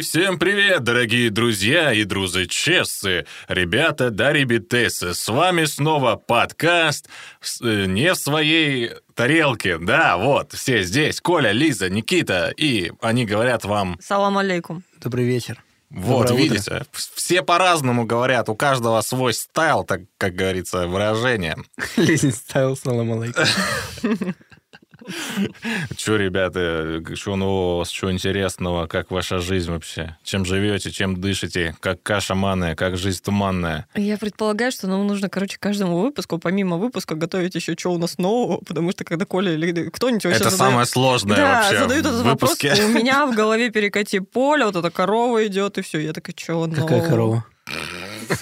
всем привет, дорогие друзья и друзы-чессы, ребята да ребятесы, с вами снова подкаст э, «Не в своей тарелке», да, вот, все здесь, Коля, Лиза, Никита, и они говорят вам, Салам алейкум. Добрый вечер. вот, Доброе утро. видите, все по-разному говорят, у каждого свой стайл, так, как говорится, выражение. Лизин стайл, салам алейкум. Че, ребята, что нового, что интересного, как ваша жизнь вообще? Чем живете, чем дышите, как каша манная, как жизнь туманная? Я предполагаю, что нам нужно, короче, каждому выпуску, помимо выпуска, готовить еще что у нас нового, потому что когда Коля или кто-нибудь вообще Это задает- самое сложное да, вообще задают этот выпуске. вопрос, у меня в голове перекати поле, вот эта корова идет, и все. Я такая, что Какая корова?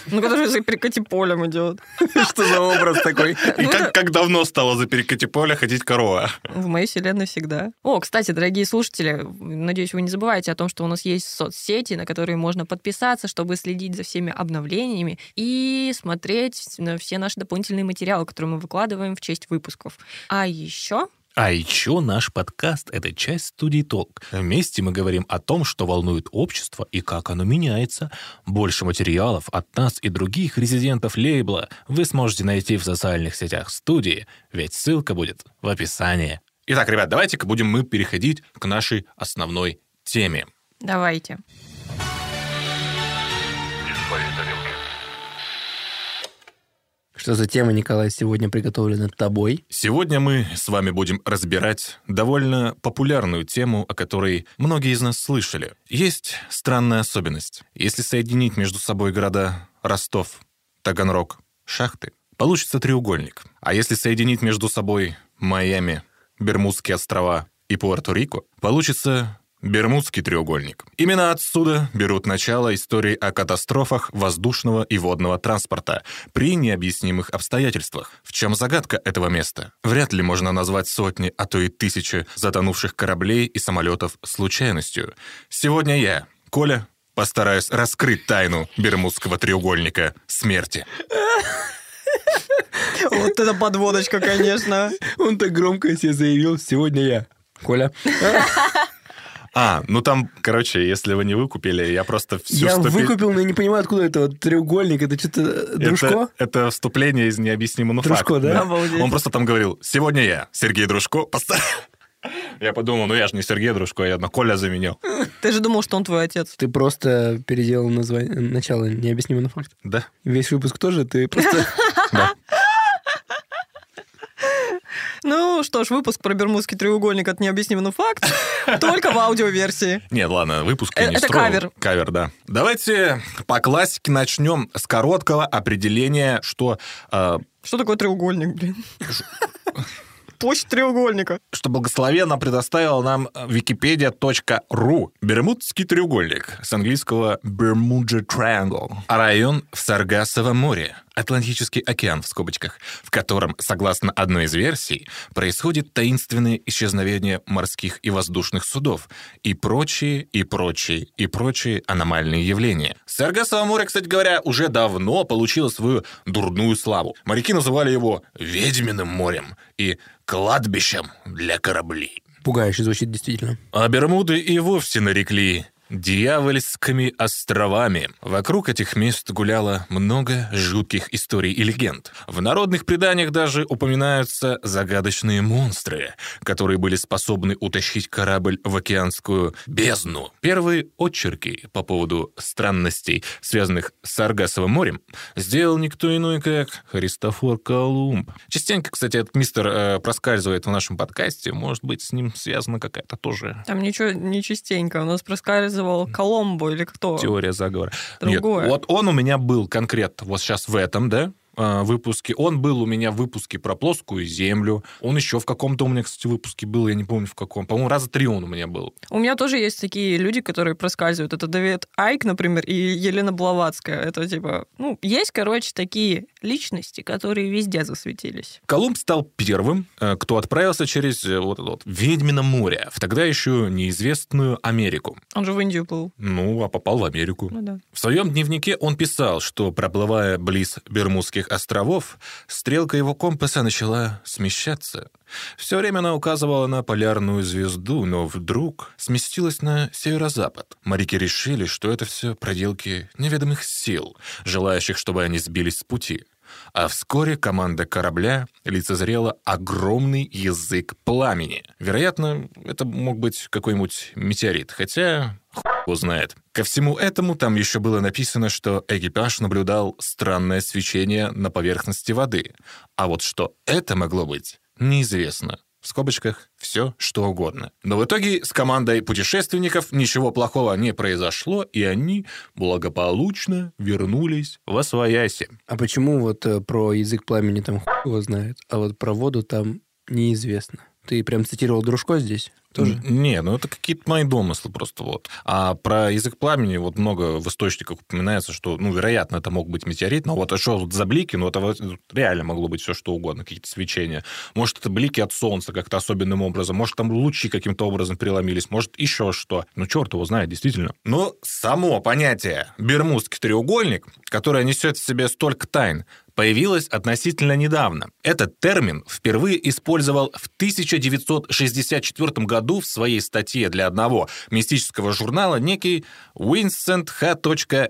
Ну, которая за перекати полем идет. Что за образ такой? И Ну, это- как, давно стало за перекати поля ходить корова? В моей вселенной всегда. О, кстати, дорогие слушатели, надеюсь, вы не забываете о том, что у нас есть соцсети, на которые можно подписаться, чтобы следить за всеми обновлениями и смотреть все наши дополнительные материалы, которые мы выкладываем в честь выпусков. А еще А еще наш подкаст — это часть студии «Толк». Вместе мы говорим о том, что волнует общество и как оно меняется. Больше материалов от нас и других резидентов лейбла вы сможете найти в социальных сетях студии, ведь ссылка будет в описании. Итак, ребят, давайте-ка будем мы переходить к нашей основной теме. давайте. Что за тема, Николай, сегодня приготовлена тобой? Сегодня мы с вами будем разбирать довольно популярную тему, о которой многие из нас слышали. Есть странная особенность. Если соединить между собой города Ростов, Таганрог, Шахты, получится треугольник. А если соединить между собой Майами, Бермудские острова и Пуэрто-Рико, получится Бермудский треугольник. Именно отсюда берут начало истории о катастрофах воздушного и водного транспорта при необъяснимых обстоятельствах. В чем загадка этого места? Вряд ли можно назвать сотни, а то и тысячи затонувших кораблей и самолетов случайностью. Сегодня я, Коля, постараюсь раскрыть тайну Бермудского треугольника смерти. Вот это подводочка, конечно. Он так громко себе заявил, сегодня я. Коля. А, ну там, короче, если вы не выкупили, я просто всю я вступи- выкупил, но я не понимаю, откуда это вот треугольник. Это что-то Это, дружко? это вступление из необъяснимого Дружко, факта. да? Обалдеть. Он просто там говорил, сегодня я, Сергей Дружко, Я подумал, ну я же не Сергей Дружко, я на Коля заменил. Ты же думал, что он твой отец. Ты просто переделал название, начало необъяснимый факт. Да? Весь выпуск тоже ты просто... Ну что ж, выпуск про Бермудский треугольник от необъяснимый факт, только в аудиоверсии. Нет, ладно, выпуск я Э, не это строил. кавер. Кавер, да. Давайте по классике начнем с короткого определения, что э, Что такое треугольник, блин? Площадь треугольника. что благословенно предоставила нам wikipedia.ru. Бермудский треугольник, с английского Bermuda Triangle. Район в Саргассовом море, Атлантический океан в скобочках, в котором, согласно одной из версий, происходит таинственное исчезновение морских и воздушных судов и прочие, и прочие, и прочие аномальные явления. Саргассово море, кстати говоря, уже давно получило свою дурную славу. Моряки называли его «ведьминым морем» и «кладбищем для кораблей». Пугающе звучит действительно. А Бермуды и вовсе нарекли дьявольскими островами. Вокруг этих мест гуляло много жутких историй и легенд. В народных преданиях даже упоминаются загадочные монстры, которые были способны утащить корабль в океанскую бездну. Первые очерки по поводу странностей, связанных с Саргассовым морем, сделал никто иной, как Христофор Колумб. Частенько, кстати, этот мистер э, проскальзывает в нашем подкасте. Может быть, с ним связана какая-то тоже Там ничего не частенько. У нас проскальзывал Коломбо или кто? Теория заговора. Другое. Нет, вот он у меня был конкретно вот сейчас в этом, да? Э, выпуске. Он был у меня в выпуске про плоскую землю. Он еще в каком-то у меня, кстати, выпуске был, я не помню в каком. По-моему, раза три он у меня был. У меня тоже есть такие люди, которые проскальзывают. Это Давид Айк, например, и Елена Блаватская. Это типа, ну, есть, короче, такие личности, которые везде засветились. Колумб стал первым, э, кто отправился через э, вот это вот Ведьмино море, в тогда еще неизвестную Америку. Он же в Индию был. Ну, а попал в Америку. Ну да. В своем дневнике он писал, что, проплывая близ Бермудских островов, стрелка его компаса начала смещаться. Все время она указывала на полярную звезду, но вдруг сместилась на северо-запад. Моряки решили, что это все проделки неведомых сил, желающих, чтобы они сбились с пути. А вскоре команда корабля лицезрела огромный язык пламени. Вероятно, это мог быть какой-нибудь метеорит, хотя хуй его знает. Ко всему этому там еще было написано, что экипаж наблюдал странное свечение на поверхности воды. А вот что это могло быть, неизвестно. В скобочках все, что угодно. Но в итоге с командой путешественников ничего плохого не произошло, и они благополучно вернулись в Освояси. А почему вот э, про язык пламени там хуй его знает, а вот про воду там неизвестно? Ты прям цитировал Дружко здесь? Тоже? Не, ну это какие-то мои домыслы просто вот. А про язык пламени вот много в источниках упоминается, что, ну, вероятно, это мог быть метеорит, но вот а что вот за блики, ну, это вот реально могло быть все что угодно, какие-то свечения. Может, это блики от солнца как-то особенным образом, может, там лучи каким-то образом преломились, может, еще что. Ну, черт его знает, действительно. Но само понятие «бермудский треугольник», которое несет в себе столько тайн, появилась относительно недавно. Этот термин впервые использовал в 1964 году в своей статье для одного мистического журнала некий Уинсент Х.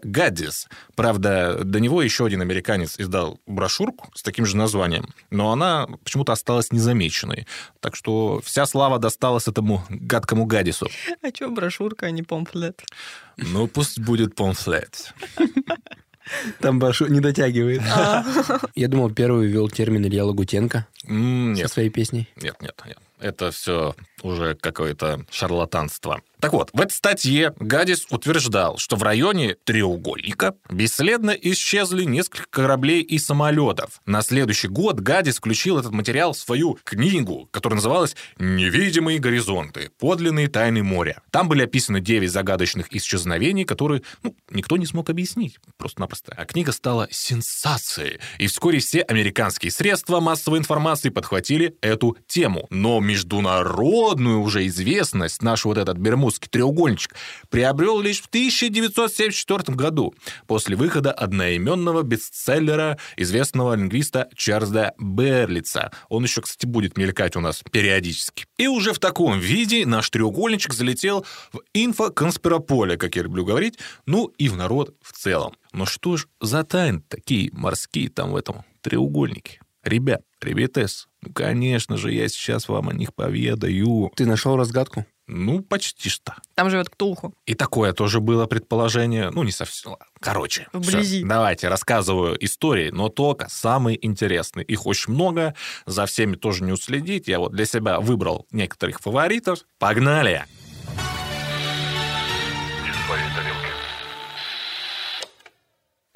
Гаддис. Правда, до него еще один американец издал брошюрку с таким же названием, но она почему-то осталась незамеченной. Так что вся слава досталась этому гадкому Гаддису. А что брошюрка, а не помфлет? Ну, пусть будет помфлет. Там Башу не дотягивает. А. Я думал, первый ввел термин Илья Лагутенко со своей песней. Нет, нет, нет. Это все уже какое-то шарлатанство. Так вот, в этой статье Гадис утверждал, что в районе треугольника бесследно исчезли несколько кораблей и самолетов. На следующий год Гадис включил этот материал в свою книгу, которая называлась «Невидимые горизонты. Подлинные тайны моря». Там были описаны 9 загадочных исчезновений, которые ну, никто не смог объяснить просто-напросто. А книга стала сенсацией, и вскоре все американские средства массовой информации подхватили эту тему. Но международную уже известность наш вот этот Бермудский треугольничек приобрел лишь в 1974 году, после выхода одноименного бестселлера известного лингвиста Чарльза Берлица. Он еще, кстати, будет мелькать у нас периодически. И уже в таком виде наш треугольничек залетел в инфоконспирополе, как я люблю говорить, ну и в народ в целом. Но что ж за тайны такие морские там в этом треугольнике? Ребят, ребятес, ну, конечно же, я сейчас вам о них поведаю. Ты нашел разгадку? Ну, почти что. Там живет Ктулху. И такое тоже было предположение. Ну, не совсем. Короче, Вблизи. всё. давайте рассказываю истории, но только самые интересные. Их очень много, за всеми тоже не уследить. Я вот для себя выбрал некоторых фаворитов. Погнали!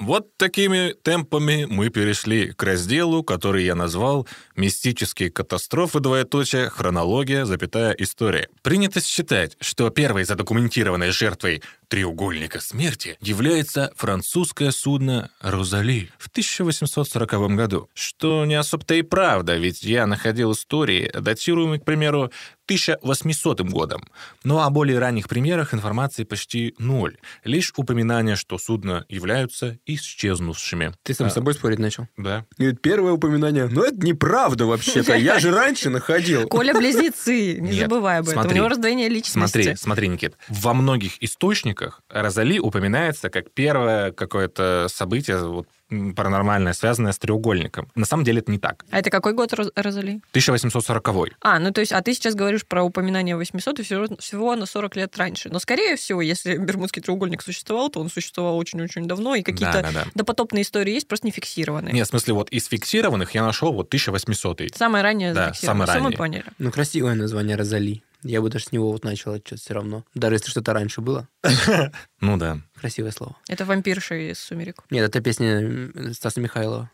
Вот такими темпами мы перешли к разделу, который я назвал «Мистические катастрофы, двоеточие, хронология, запятая, история». Принято считать, что первой задокументированной жертвой треугольника смерти является французское судно «Розали» в 1840 году. Что не особо-то и правда, ведь я находил истории, датируемые, к примеру, 1800 годом. Но о более ранних примерах информации почти ноль. Лишь упоминание, что судно являются исчезнувшими. Ты сам А, с собой спорить начал? Да. Говорит, первое упоминание. Ну, это неправда вообще-то. Я же раньше находил. Коля близнецы, не забывай об этом. У него раздвоение личности. Смотри, смотри, Никит. Во многих источниках Розали упоминается как первое какое-то событие вот, паранормальное, связанное с треугольником. На самом деле это не так. А это какой год Роз- Розали? 1840 А, ну то есть, а ты сейчас говоришь про упоминание 800 и всего, всего на 40 лет раньше. Но, скорее всего, если Бермудский треугольник существовал, то он существовал очень-очень давно, и какие-то Да, да, да. допотопные истории есть, просто не фиксированные. Нет, в смысле, вот из фиксированных я нашел вот 1800 Самое раннее Да, самое Всё мы раннее. поняли. Ну, красивое название Розали. Я бы даже с него вот начал отчет все равно. Даже если что-то раньше было. Ну да. Красивое слово. Это вампирша из «Сумерек». Нет, это песня Стаса Михайлова.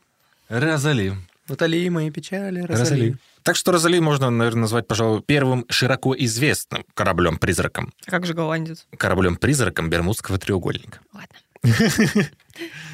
Розали. Утоли мои печали, Розали. Розали. Так что Розали можно, наверное, назвать, пожалуй, первым широко известным кораблем-призраком. А как же голландец? Кораблем-призраком Бермудского треугольника. Ладно.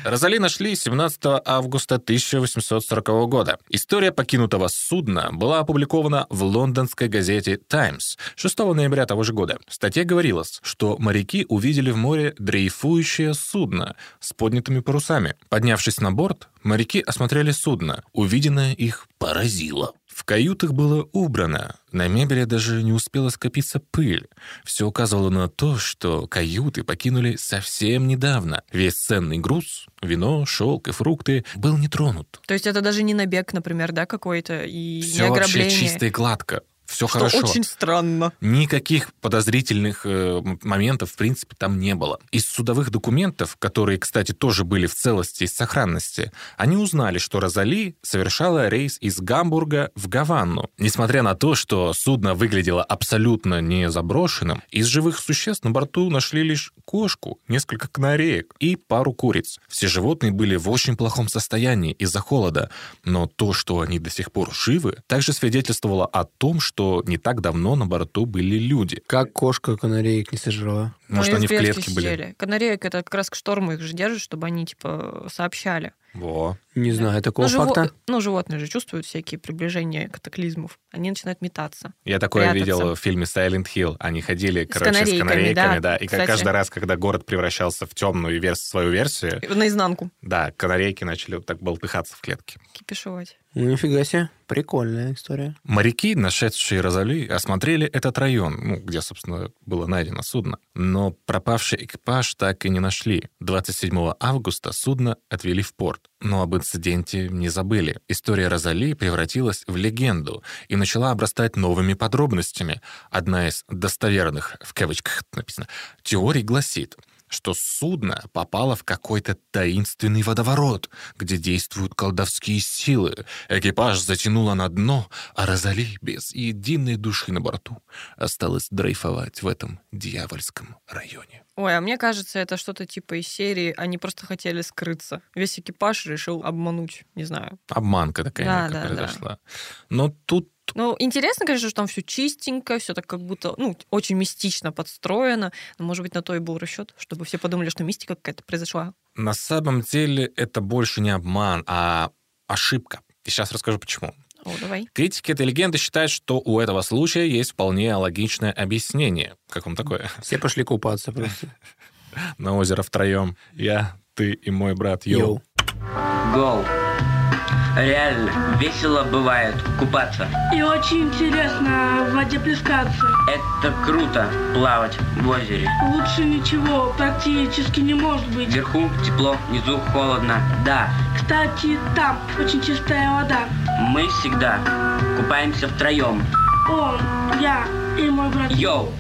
Розали нашли 17 августа 1840 года. История покинутого судна была опубликована в лондонской газете «Таймс» 6 ноября того же года. В статье говорилось, что моряки увидели в море дрейфующее судно с поднятыми парусами. Поднявшись на борт, моряки осмотрели судно. Увиденное их поразило. В каютах было убрано, на мебели даже не успела скопиться пыль. Все указывало на то, что каюты покинули совсем недавно. Весь ценный груз, вино, шелк и фрукты, был не тронут. То есть это даже не набег, например, да, какой-то, и не Все вообще ограбление. чисто и гладко. Все что хорошо. очень странно. Никаких подозрительных э, моментов, в принципе, там не было. Из судовых документов, которые, кстати, тоже были в целости и сохранности, они узнали, что Розали совершала рейс из Гамбурга в Гаванну. Несмотря на то, что судно выглядело абсолютно не заброшенным, из живых существ на борту нашли лишь кошку, несколько канареек и пару куриц. Все животные были в очень плохом состоянии из-за холода, но то, что они до сих пор живы, также свидетельствовало о том, что не так давно на борту были люди. Как кошка канареек не сожрала. Может, Ну, они в клетке были. сидели. Канареек это как раз к шторму их же держат, чтобы они, типа, сообщали. Во. Не знаю такого ну, живо- факта. ну, животные же чувствуют всякие приближения катаклизмов. Они начинают метаться. Я такое Прятаться. видел в фильме Silent Hill. Они ходили, С короче, с канарейками, канарейками, да, да. И как кстати. каждый раз, когда город превращался в темную верс- свою версию, Наизнанку да, канарейки начали вот так болтыхаться в клетке. кипишевать. Ну, нифига себе. Прикольная история. Моряки, нашедшие Розали, осмотрели этот район, ну, где, собственно, было найдено судно. Но пропавший экипаж так и не нашли. 27 августа судно отвели в порт. Но об инциденте не забыли. История Розали превратилась в легенду и начала обрастать новыми подробностями. Одна из достоверных, в кавычках написано, теорий гласит, что судно попало в какой-то таинственный водоворот, где действуют колдовские силы. Экипаж затянуло на дно, а Розали без единой души на борту осталась дрейфовать в этом дьявольском районе. Ой, а мне кажется, это что-то типа из серии «Они просто хотели скрыться». Весь экипаж решил обмануть, не знаю. Обманка такая Да, да, да. произошла. Но тут Ну, интересно, конечно, что там все чистенько, все так как будто, ну, очень мистично подстроено. Но, может быть, на то и был расчет, чтобы все подумали, что мистика какая-то произошла. на самом деле это больше не обман, а ошибка. И сейчас расскажу почему. О, давай. Критики этой легенды считают, что у этого случая есть вполне логичное объяснение. Как вам такое? Все пошли купаться просто. На озеро втроем. Я, ты и мой брат Йоу. Йоу. Гол. Реально, весело бывает купаться. И очень интересно в воде плескаться. Это круто плавать в озере. Лучше ничего практически не может быть. Вверху тепло, внизу холодно. Да, Кстати, там очень чистая вода. мы всегда купаемся втроем. Он, я и мой брат. Йоу!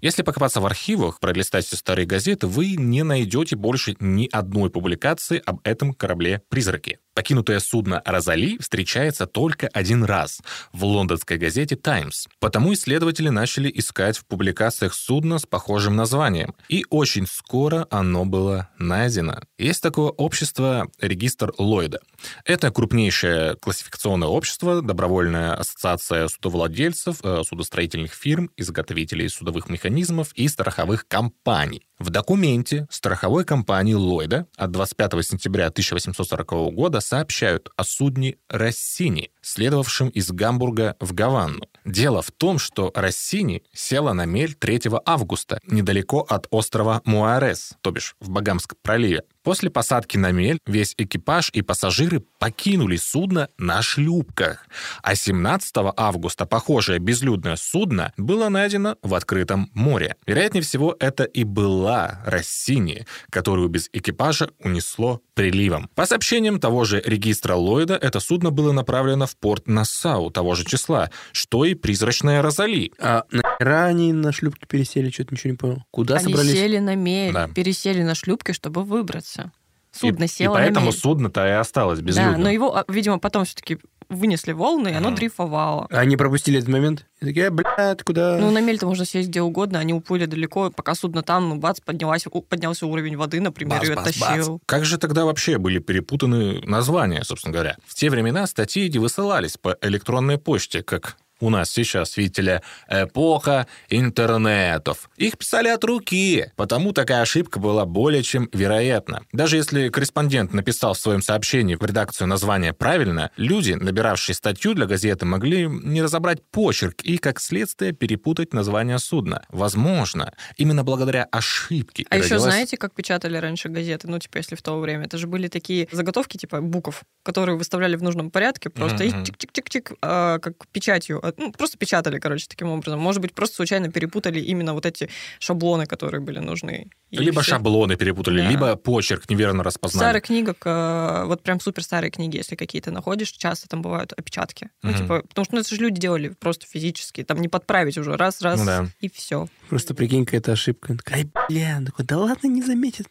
Если покопаться в архивах, пролистать старые газеты, вы не найдете больше ни одной публикации об этом корабле-призраке. Покинутое судно «Розали» встречается только один раз в лондонской газете «Таймс». Потому исследователи начали искать в публикациях судна с похожим названием. И очень скоро оно было найдено. Есть такое общество «Регистр Ллойда». Это крупнейшее классификационное общество, добровольная ассоциация судовладельцев, э, судостроительных фирм, изготовителей судовых механизмов и страховых компаний. В документе страховой компании Ллойда от 25 сентября 1840 года сообщают о судне «Рассини», следовавшем из Гамбурга в Гаванну. Дело в том, что «Рассини» села на мель 3 августа недалеко от острова Муарес, то бишь в Багамском проливе. После посадки на мель весь экипаж и пассажиры покинули судно на шлюпках. А 17 августа похожее безлюдное судно было найдено в открытом море. Вероятнее всего, это и была Рассини, которую без экипажа унесло приливом. По сообщениям того же регистра Ллойда, это судно было направлено в порт Нассау того же числа, что и призрачная Розали. А они на шлюпке пересели? Что-то ничего не понял. Куда Они собрались? сели на мель, Да. пересели на шлюпки, чтобы выбраться. Судно и, село и поэтому на мель. судно-то и осталось Да, безлюдным. но его, а, видимо, потом все-таки вынесли волны, и оно Мгм. дрейфовало. А Они пропустили этот момент? И такие, блядь, куда? Ну, на мель-то можно сесть где угодно, они уплыли далеко, пока судно там, ну, бац, поднялась, у- поднялся уровень воды, например, Бац, и бац, бац. оттащил. Как же тогда вообще были перепутаны названия, собственно говоря? В те времена статьи эти высылались по электронной почте, как у нас сейчас, видите ли, эпоха интернетов. Их писали от руки, потому такая ошибка была более чем вероятна. Даже если корреспондент написал в своем сообщении в редакцию название правильно, люди, набиравшие статью для газеты, могли не разобрать почерк и, как следствие, перепутать название судна. Возможно, именно благодаря ошибке. А еще родилась- знаете, как печатали раньше газеты? Ну, типа, если в то время. Это же были такие заготовки, типа, букв, которые выставляли в нужном порядке, просто Мгм. их чик-чик-чик-чик, а, как печатью. А, Ну, просто печатали, короче, таким образом. Может быть, просто случайно перепутали именно вот эти шаблоны, которые были нужны. Либо всё. шаблоны перепутали, Да. либо почерк неверно распознали. старых книгах, э, вот прям супер старые книги, если какие-то находишь, часто там бывают опечатки. Ну, Мгм. типа, потому что ну, это же люди делали просто физически, там не подправить уже раз-раз, Ну да. и все. Просто прикинь, какая-то ошибка. Ай, бля, Он такой, да ладно, не заметит.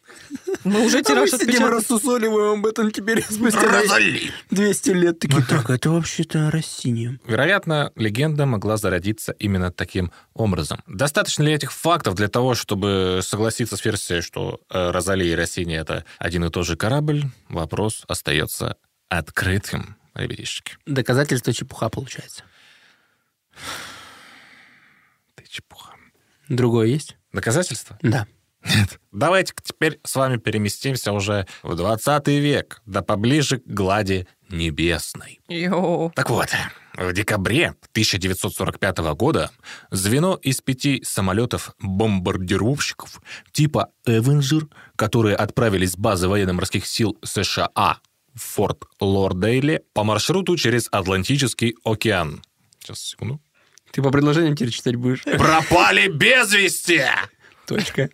Мы уже А мы тираж сидим и отпечатали. рассусоливаем об этом теперь спустя Розали! 200 лет. Такие, так, это вообще-то Рассини. Вероятно, легенда могла зародиться именно таким образом. Достаточно ли этих фактов для того, чтобы согласиться с версией, что э, Розали и Россини — это один и тот же корабль? Вопрос остается открытым, ребятишки. Доказательство чепуха получается. Ты чепуха. Другое есть? Доказательства? Да. Давайте теперь с вами переместимся уже в 20 век, да поближе к глади небесной. Йоу. Так вот, в декабре 1945 года звено из пяти самолетов-бомбардировщиков типа «Эвенджер», которые отправились с базы военно-морских сил США в Форт Лордейле по маршруту через Атлантический океан. Сейчас, секунду. Ты по предложениям теперь читать будешь? Пропали без вести! Точка.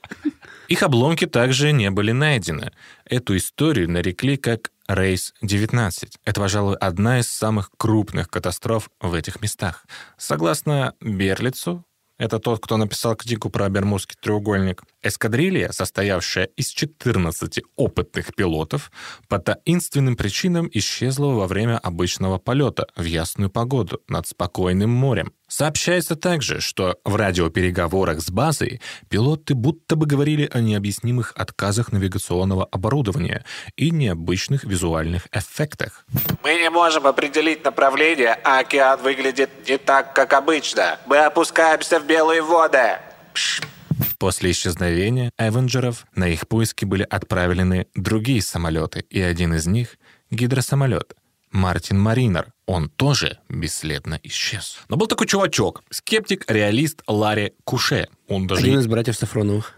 Их обломки также не были найдены. Эту историю нарекли как Рейс-19. Это, пожалуй, одна из самых крупных катастроф в этих местах. Согласно Берлицу, это тот, кто написал книгу про Бермудский треугольник, эскадрилья, состоявшая из 14 опытных пилотов, по таинственным причинам исчезла во время обычного полета в ясную погоду над спокойным морем. Сообщается также, что в радиопереговорах с базой пилоты будто бы говорили о необъяснимых отказах навигационного оборудования и необычных визуальных эффектах. Мы не можем определить направление, а океан выглядит не так, как обычно. Мы опускаемся в белые воды. После исчезновения Эвенджеров на их поиски были отправлены другие самолеты, и один из них — гидросамолет Мартин Маринер. Он тоже бесследно исчез. Но был такой чувачок, скептик-реалист Ларри Куше. Он даже... Один из братьев Сафроновых.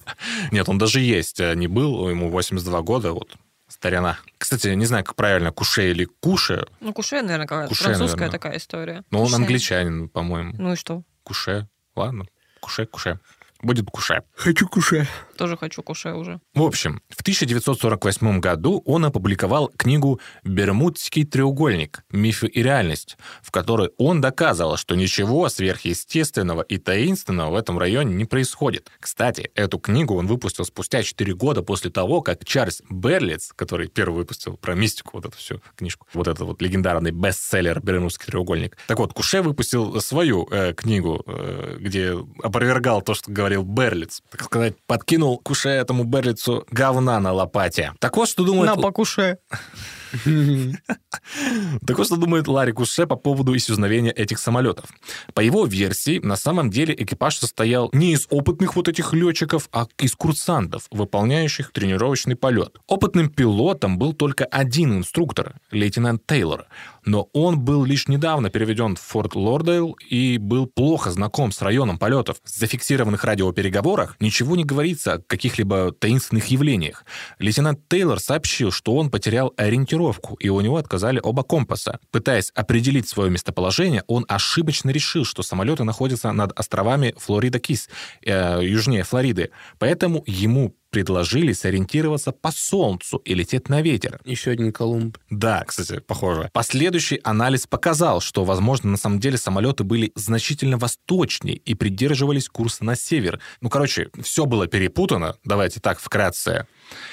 Нет, он даже есть э, не был, ему 82 года, вот, старина. Кстати, не знаю, как правильно, Куше или Куше, Ну, куше, наверное, какая-то Куше, французская наверное. такая история. но он Куше. англичанин, по-моему. Ну и что? Куше, ладно, Куше, Куше. Будет Куше. Хочу куша. Тоже хочу куше уже. В общем, в 1948 году он опубликовал книгу «Бермудский треугольник. Мифы и реальность», в которой он доказывал, что ничего сверхъестественного и таинственного в этом районе не происходит. Кстати, эту книгу он выпустил спустя 4 года после того, как Чарльз Берлиц, который первый выпустил про мистику, вот эту всю книжку, вот этот вот легендарный бестселлер «Бермудский треугольник». Так вот, Куше выпустил свою э, книгу, э, где опровергал то, что говорил Берлиц. Так сказать, подкинул Куше этому Берлицу говна на лопате. Так вот, что думает... На по куше. Так что думает Ларри Куше по поводу исчезновения этих самолетов. По его версии, на самом деле экипаж состоял не из опытных вот этих летчиков, а из курсантов, выполняющих тренировочный полет. Опытным пилотом был только один инструктор, лейтенант Тейлор, но он был лишь недавно переведен в Форт Лордейл и был плохо знаком с районом полетов. В зафиксированных радиопереговорах ничего не говорится о каких-либо таинственных явлениях. Лейтенант Тейлор сообщил, что он потерял ориентировку, и у него отказали оба компаса. Пытаясь определить свое местоположение, он ошибочно решил, что самолеты находятся над островами Флорида-Кис, э, южнее Флориды. Поэтому ему предложили сориентироваться по Солнцу и лететь на ветер. Еще один Колумб. Да, кстати, похоже. Последующий анализ показал, что, возможно, на самом деле самолеты были значительно восточнее и придерживались курса на север. Ну, короче, все было перепутано, давайте так вкратце.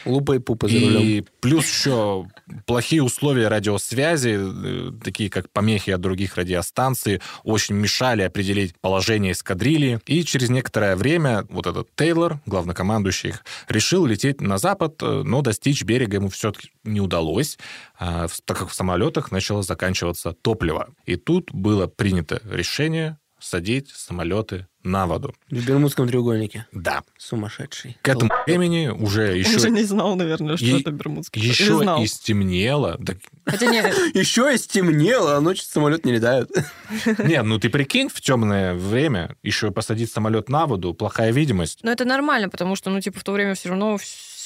Лупа и пупа за рулем. И плюс еще плохие условия радиосвязи, э, такие как помехи от других радиостанций, очень мешали определить положение эскадрильи. И через некоторое время вот этот Тейлор, главнокомандующий их, решил лететь на запад, э, но достичь берега ему все-таки не удалось, а, так как в самолетах начало заканчиваться топливо. И тут было принято решение садить самолеты на воду. В Бермудском треугольнике. Да. Сумасшедший. К этому времени уже еще... Он же не знал, наверное, что И- это Бермудский. Еще и стемнело. Да Хотя не, Еще и стемнело, а ночью самолет не летают. Нет, ну ты прикинь, в темное время еще посадить самолет на воду, плохая видимость. но это нормально, потому что, ну, типа, в то время все равно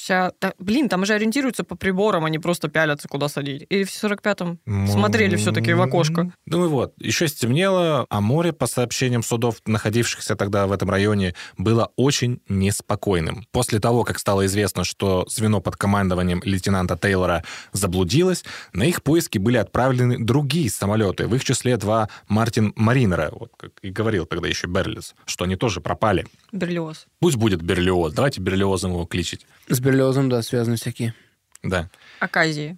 вся... да, блин, там же ориентируются по приборам, они просто пялятся, куда садить. Или в 45-м смотрели все-таки в окошко. Ну и вот, еще стемнело, а море, по сообщениям судов, находившихся тогда в этом районе, было очень неспокойным. После того, как стало известно, что звено под командованием лейтенанта Тейлора заблудилось, на их поиски были отправлены другие самолеты, в их числе два Мартин Маринера, вот как и говорил тогда еще Берлис, что они тоже пропали. Берлиоз. Пусть будет Берлиоз, давайте Берлиозом его кличить. С берлиозом, да, связаны всякие. Да. Оказии.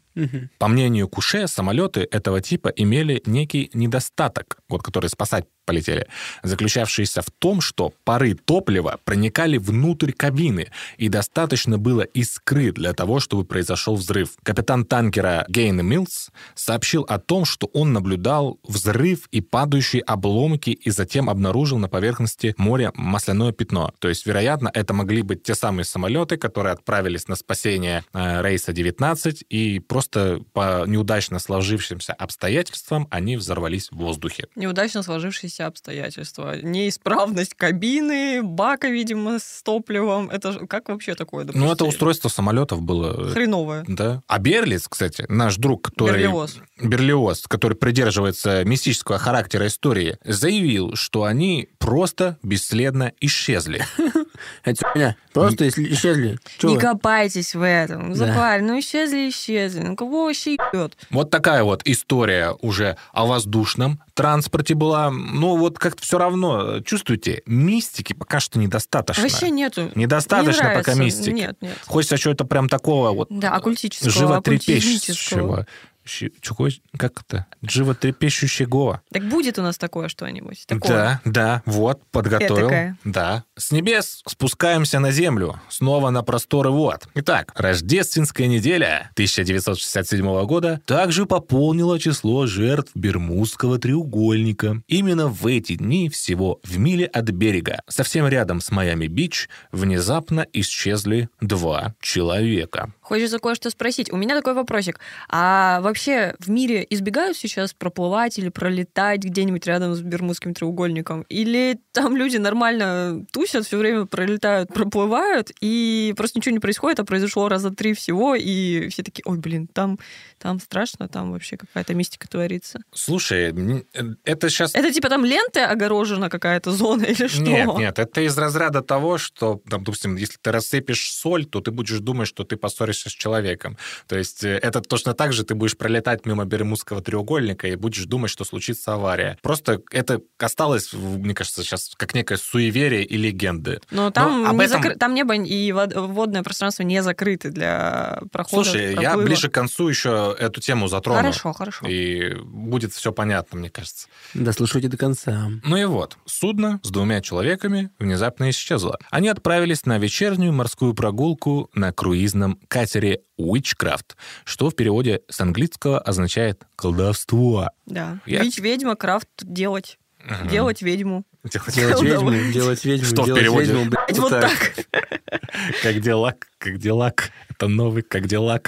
По мнению Куше, самолеты этого типа имели некий недостаток, вот который спасать полетели, заключавшийся в том, что пары топлива проникали внутрь кабины, и достаточно было искры для того, чтобы произошел взрыв. Капитан танкера Гейн Милс сообщил о том, что он наблюдал взрыв и падающие обломки, и затем обнаружил на поверхности моря масляное пятно. То есть, вероятно, это могли быть те самые самолеты, которые отправились на спасение э, рейса 19, и просто по неудачно сложившимся обстоятельствам они взорвались в воздухе. Неудачно сложившиеся обстоятельства. Неисправность кабины, бака, видимо, с топливом. Это же- как вообще такое Ну, это допустили? устройство самолетов было... э, Хреновое. Да. А Берлиц, кстати, наш друг, который... Берлиоз. Берлиоз, который придерживается мистического характера истории, заявил, что они просто бесследно исчезли. Это. Просто исчезли. Не вы? копайтесь в этом. Запарь. Ну, исчезли, исчезли. Кого ебет? Вот такая вот история уже о воздушном транспорте была. Ну, вот как-то все равно, чувствуете, мистики пока что недостаточно. Вообще нету. Недостаточно Не пока мистики. Нет, нет. Хочется чего-то прям такого вот Да, оккультического, животрепещущего. оккультического. Чего- Как это? Животрепещущего. Так будет у нас такое что-нибудь? Такое. Да, да, вот, подготовил. Этакое. Да. С небес спускаемся на землю, снова на просторы вод. Итак, рождественская неделя 1967 года также пополнила число жертв Бермудского треугольника. Именно в эти дни всего в миле от берега, совсем рядом с Майами-Бич, внезапно исчезли два человека. Хочется кое-что спросить. У меня такой вопросик. А вообще в мире избегают сейчас проплывать или пролетать где-нибудь рядом с Бермудским треугольником? Или там люди нормально тусят, все время пролетают, проплывают, и просто ничего не происходит, а произошло раза три всего, и все такие, ой, блин, там, там страшно, там вообще какая-то мистика творится. Слушай, э, это сейчас... Это типа там ленты огорожена какая-то зона или что? Нет, нет, это из разряда того, что, там, допустим, если ты рассыпешь соль, то ты будешь думать, что ты поссоришься с человеком. То есть э, это точно так же ты будешь пролетать мимо Бермудского треугольника и будешь думать, что случится авария. Просто это осталось, мне кажется, сейчас как некое суеверие и легенды. Но там, об не этом- закры- там небо и вод- водное пространство не закрыты для прохода. Слушай, я проплыва. ближе к концу еще эту тему затрону. Хорошо, хорошо. И будет все понятно, мне кажется. Да, слушайте до конца. Ну и вот, судно с двумя человеками внезапно исчезло. Они отправились на вечернюю морскую прогулку на круизном катере Witchcraft, что в переводе с английского означает «колдовство». Да. Я- Ведь ведьма, крафт делать. Мгм. Делать ведьму. Делать- Делать ведьму, делать ведьму, Что в делать переводе? ведьму, блядь, Вот так. Как дела? Как дела? Это новый как дела?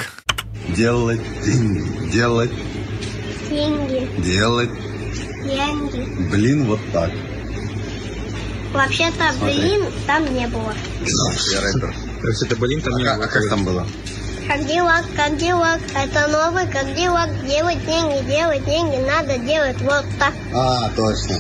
Делать деньги. Делать, Деньги, делать. деньги. Блин, вот так. Вообще-то, блин, там не было. Я рэпер. То есть это блин там не А, было. а как там было? Кадиллак, Кадиллак, это новый Кадиллак. Делать деньги, делать деньги, надо делать вот так. А, точно.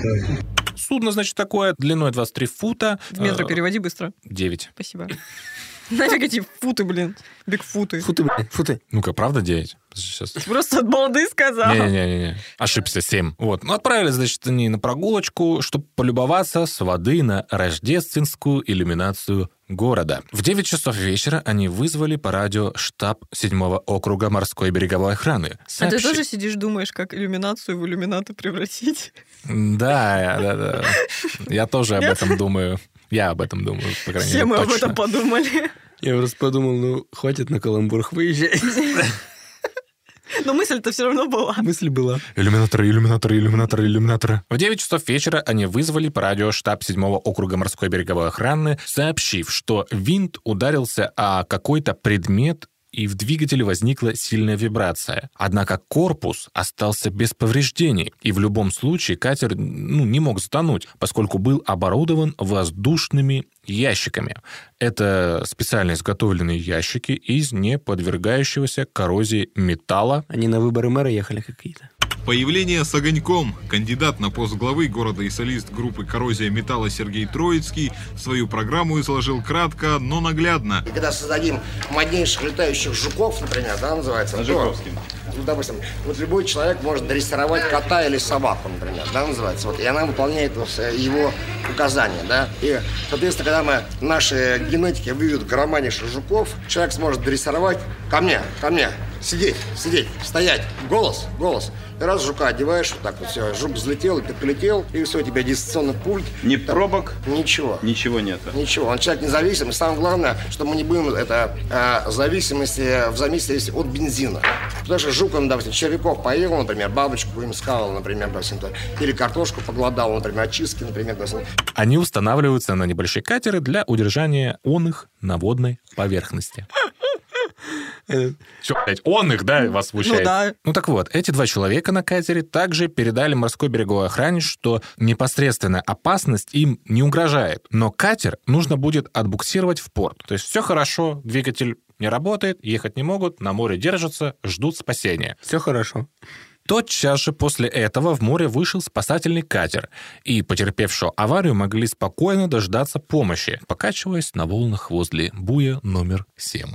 Судно, значит, такое, длиной 23 фута. В метро э, переводи быстро. 9. Спасибо. Нафиг эти футы, блин. Бигфуты. Фу ты, блядь, фу ты. Ну-ка, правда 9? Сейчас. Просто от балды сказал. Не-не-не, ошибся, 7. Вот. Ну, отправились, значит, они на прогулочку, чтобы полюбоваться с воды на рождественскую иллюминацию города. В 9 часов вечера они вызвали по радио штаб 7 округа морской береговой охраны. А ты Сообщи- тоже сидишь, думаешь, как иллюминацию в иллюминаты превратить? Да, да, да. Я тоже об этом думаю. Я об этом думаю, по крайней Все мере, мы об этом подумали. Я просто подумал, ну, хватит на каламбурах выезжать. Но мысль-то все равно была. Мысль была. Иллюминаторы, иллюминаторы, иллюминаторы, иллюминаторы. В 9 часов вечера они вызвали по радио штаб 7 округа морской береговой охраны, сообщив, что винт ударился о какой-то предмет и в двигателе возникла сильная вибрация. Однако корпус остался без повреждений, и в любом случае катер ну, не мог затонуть, поскольку был оборудован воздушными ящиками. Это специально изготовленные ящики из не подвергающегося коррозии металла, Они на выборы мэра ехали какие-то. Появление с огоньком. Кандидат на пост главы города и солист группы «Коррозия металла» Сергей Троицкий свою программу изложил кратко, но наглядно. И когда создадим моднейших летающих жуков, например, да, называется, то, ну, допустим, вот любой человек может дрессировать кота или собаку, например, да, называется, вот, и она выполняет э, его указания, да, и, соответственно, когда мы, наши генетики выведут громаднейших жуков, человек сможет дрессировать ко мне, ко мне, сидеть, сидеть, стоять, голос, голос, и раз жука одеваешь, вот так вот, все, жук взлетел, ты полетел, и все, у тебя дистанционный пульт. Ни Там пробок, Ничего. ничего нет. Ничего, он человек независимый. Самое главное, что мы не будем это э, зависимости, в зависимости от бензина. Потому что жук, он, допустим, червяков поел, например, бабочку им схавал, например, допустим, то, или картошку поглодал, например, очистки, например, допустим. Они устанавливаются на небольшие катеры для удержания он их на водной поверхности. Че, блядь, он их, да, вас смущает? Ну да. Ну так вот, эти два человека на катере также передали морской береговой охране, что непосредственная опасность им не угрожает. Но катер нужно будет отбуксировать в порт. То есть все хорошо, двигатель не работает, ехать не могут, на море держатся, ждут спасения. Все хорошо. Тотчас же после этого в море вышел спасательный катер, и потерпевшую аварию могли спокойно дождаться помощи, покачиваясь на волнах возле буя номер 7.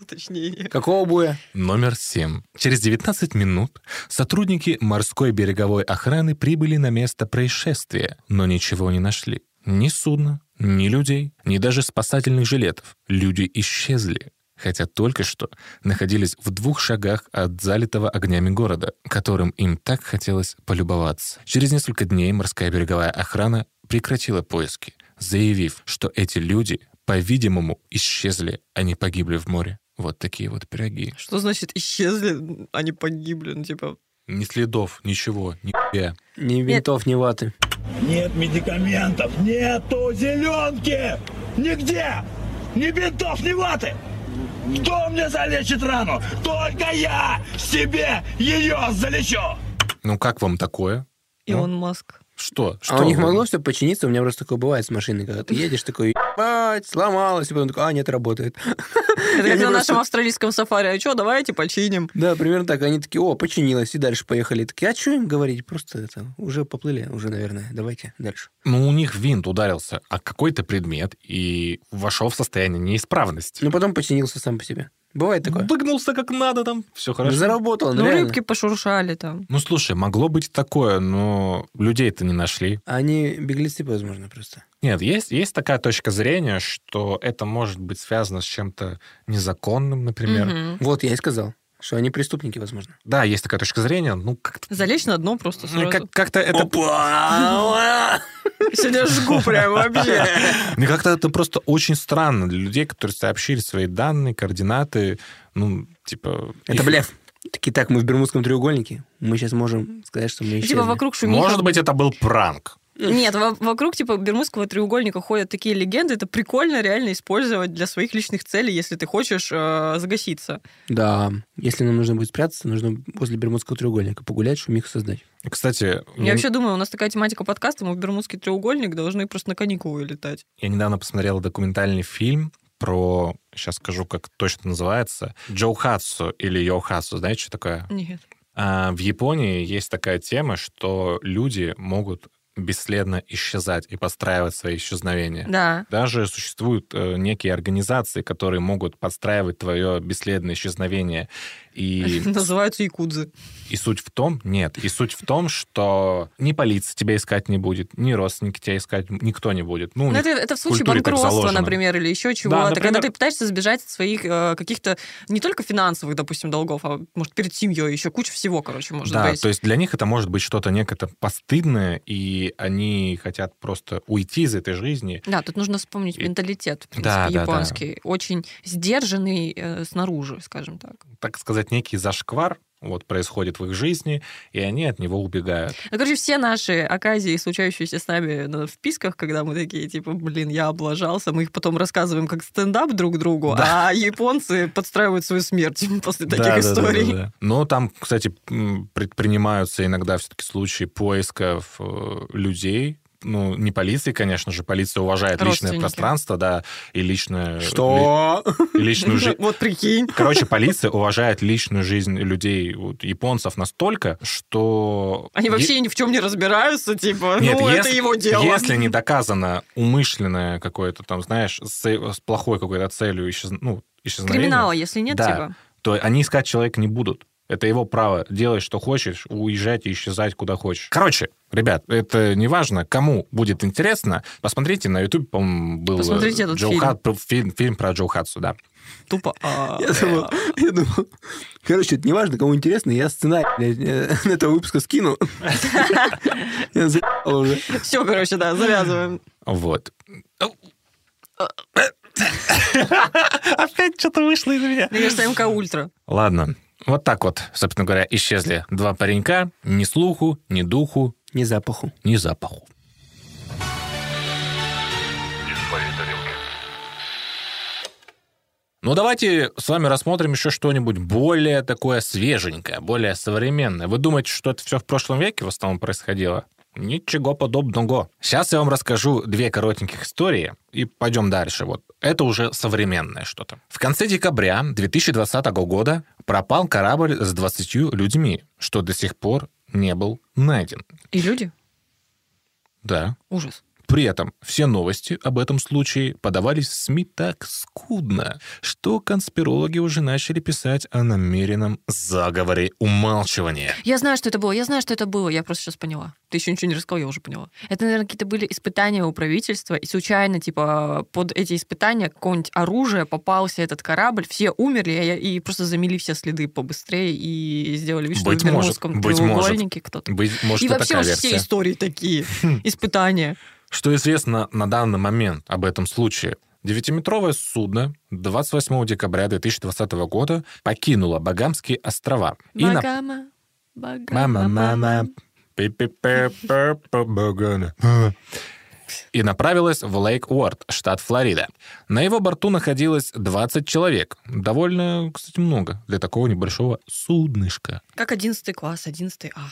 Уточнение. Какого буя? Номер 7. Через 19 минут сотрудники морской береговой охраны прибыли на место происшествия, но ничего не нашли. Ни судна, ни людей, ни даже спасательных жилетов. Люди исчезли, хотя только что находились в двух шагах от залитого огнями города, которым им так хотелось полюбоваться. Через несколько дней морская береговая охрана прекратила поиски, заявив, что эти люди, по-видимому, исчезли, а не погибли в море. Вот такие вот пироги. Что значит исчезли, они погибли? Ну, типа, Ни следов, ничего, ни хуя. Ни винтов, ни ваты. Нет медикаментов, нету зеленки! Нигде! Ни бинтов, ни ваты! Кто мне залечит рану? Только я себе ее залечу! Ну как вам такое? Илон Маск. Что? Что? А у них вы? могло все починиться? У меня просто такое бывает с машиной, когда ты едешь, такой, ебать, сломалась, и потом такой, а, нет, работает. Это как на нашем австралийском сафари. А что, давайте починим. Да, примерно так. Они такие, о, починилась, и дальше поехали. Такие, а что им говорить? Просто это, уже поплыли, уже, наверное. Давайте дальше. Ну, у них винт ударился о какой-то предмет и вошел в состояние неисправности. Ну, потом починился сам по себе. Бывает такое. Выгнулся как надо там, все хорошо. Заработал, Ну, реально. рыбки пошуршали там. Ну, слушай, могло быть такое, но людей-то не нашли. Они беглецы, возможно, просто. Нет, есть, есть такая точка зрения, что это может быть связано с чем-то незаконным, например. Мгм. Вот, я и сказал, что они преступники, возможно. Да, есть такая точка зрения, ну, как-то... Залечь на дно просто ну, сразу. как- как-то это... Сегодня жгу прям вообще. Мне как-то это просто очень странно для людей, которые сообщили свои данные, координаты, ну, типа... Это блеф. Такие, так, мы в Бермудском треугольнике. Мы сейчас можем сказать, что мы исчезли. Типа вокруг шумиха. Может быть, это был пранк. Нет, во- вокруг типа Бермудского треугольника ходят такие легенды. Это прикольно реально использовать для своих личных целей, если ты хочешь э, загаситься. Да. Если нам нужно будет спрятаться, нужно возле Бермудского треугольника погулять, шумиху создать. Кстати, Я вообще думаю, у нас такая тематика подкаста, мы в Бермудский треугольник должны просто на каникулы летать. Я недавно посмотрел документальный фильм про, сейчас скажу, как точно называется, Джоухатсу или Йохатсу. Знаете, что такое? Нет. А, в Японии есть такая тема, что люди могут бесследно исчезать и подстраивать свои исчезновения. Да. Даже существуют э, некие организации, которые могут подстраивать твое бесследное исчезновение. И, Называются якудзы. и суть в том, нет, и суть в том, что ни полиция тебя искать не будет, ни родственники тебя искать никто не будет. Ну, Ну, это, это в случае банкротства, например, или еще чего-то. например. Когда ты пытаешься сбежать от своих э, каких-то не только финансовых, допустим, долгов, а может перед семьей еще куча всего, короче, может да, быть. то есть для них это может быть что-то некое постыдное, и они хотят просто уйти из этой жизни. Да, тут нужно вспомнить менталитет, в принципе, Да, да, да. японский. Очень сдержанный э, снаружи, скажем так. Так сказать, некий зашквар вот происходит в их жизни, и они от него убегают. Ну, короче, все наши оказии, случающиеся с нами на вписках, когда мы такие, типа, блин, я облажался, мы их потом рассказываем как стендап друг другу, Да. а японцы подстраивают свою смерть после таких Да, да, да, историй. да, да. Но там, кстати, предпринимаются иногда все-таки случаи поисков э, людей, ну, не полиции, конечно же, полиция уважает личное пространство, да, и личное... Что? ли- личную жизнь. Вот прикинь. Короче, полиция уважает личную жизнь людей, вот, японцев настолько, что... Они е- вообще ни в чем не разбираются, типа, Нет, ну, это если- его дело. Если не доказано умышленное какое-то там, знаешь, с, с плохой какой-то целью исчез... ну, исчезновения... Криминала, если нет, да, типа. то они искать человека не будут. Это его право. Делай, что хочешь, уезжать и исчезать куда хочешь. Короче, ребят, это не важно, кому будет интересно. Посмотрите на YouTube, по-моему, был Посмотрите э, этот Джо фильм. Хат- про- фильм, фильм про Джо Хатсу, да. Тупо. а, Я думал, я думал, короче, это не важно, кому интересно, я сценарий э, этого выпуска скину. Я уже. Все, короче, да, завязываем. Вот. Опять что-то вышло из меня. Мне кажется, МК Ультра. Ладно. Вот так вот, собственно говоря, исчезли два паренька. Ни слуху, ни духу, Ни запаху. ни запаху. Ну, давайте с вами рассмотрим еще что-нибудь более такое свеженькое, более современное. Вы думаете, что это все в прошлом веке в основном происходило? Ничего подобного. Сейчас я вам расскажу две коротеньких истории и пойдем дальше. Вот это уже современное что-то. В конце декабря 2020 года пропал корабль с 20 людьми, что до сих пор не был найден. И люди? Да. Ужас. При этом все новости об этом случае подавались в СМИ так скудно, что конспирологи уже начали писать о намеренном заговоре умалчивания. Я знаю, что это было, я знаю, что это было, я просто сейчас поняла. Ты еще ничего не рассказал, я уже поняла. Это, наверное, какие-то были испытания у правительства, и случайно, типа, под эти испытания какое-нибудь оружие попался этот корабль, все умерли, и и просто замели все следы побыстрее и сделали вид, что Быть в Бермудском может, треугольнике кто-то. Быть может, и вообще такая все версия. истории такие, испытания. Что известно на данный момент об этом случае? Девятиметровое судно 28 декабря 2020 года покинуло Багамские острова. и на- Багама, Багама, Мама, мама. Пи-пи-пи-пи-пи-багана. И направилась в Лейк Уорд, штат Флорида. На его борту находилось 20 человек. Довольно, кстати, много для такого небольшого суднышка. Как 11 класс, 11 А.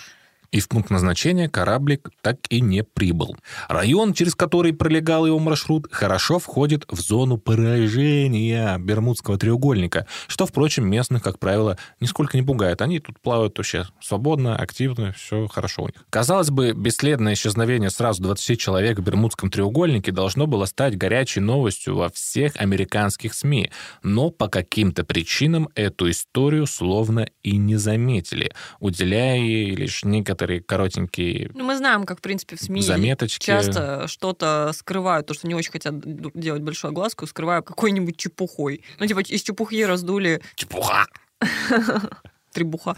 И в пункт назначения кораблик так и не прибыл. Район, через который пролегал его маршрут, хорошо входит в зону поражения Бермудского треугольника, что, впрочем, местных, как правило, нисколько не пугает. Они тут плавают вообще свободно, активно, все хорошо у них. Казалось бы, бесследное исчезновение сразу 20 человек в Бермудском треугольнике должно было стать горячей новостью во всех американских СМИ, но по каким-то причинам эту историю словно и не заметили, уделяя ей лишь некоторые коротенькие Ну, мы знаем, как, в принципе, в СМИ Заметочки. часто что-то скрывают, то, что не очень хотят делать большую огласку, скрывают какой-нибудь чепухой. Ну, типа, из чепухи раздули... Чепуха! Требуха.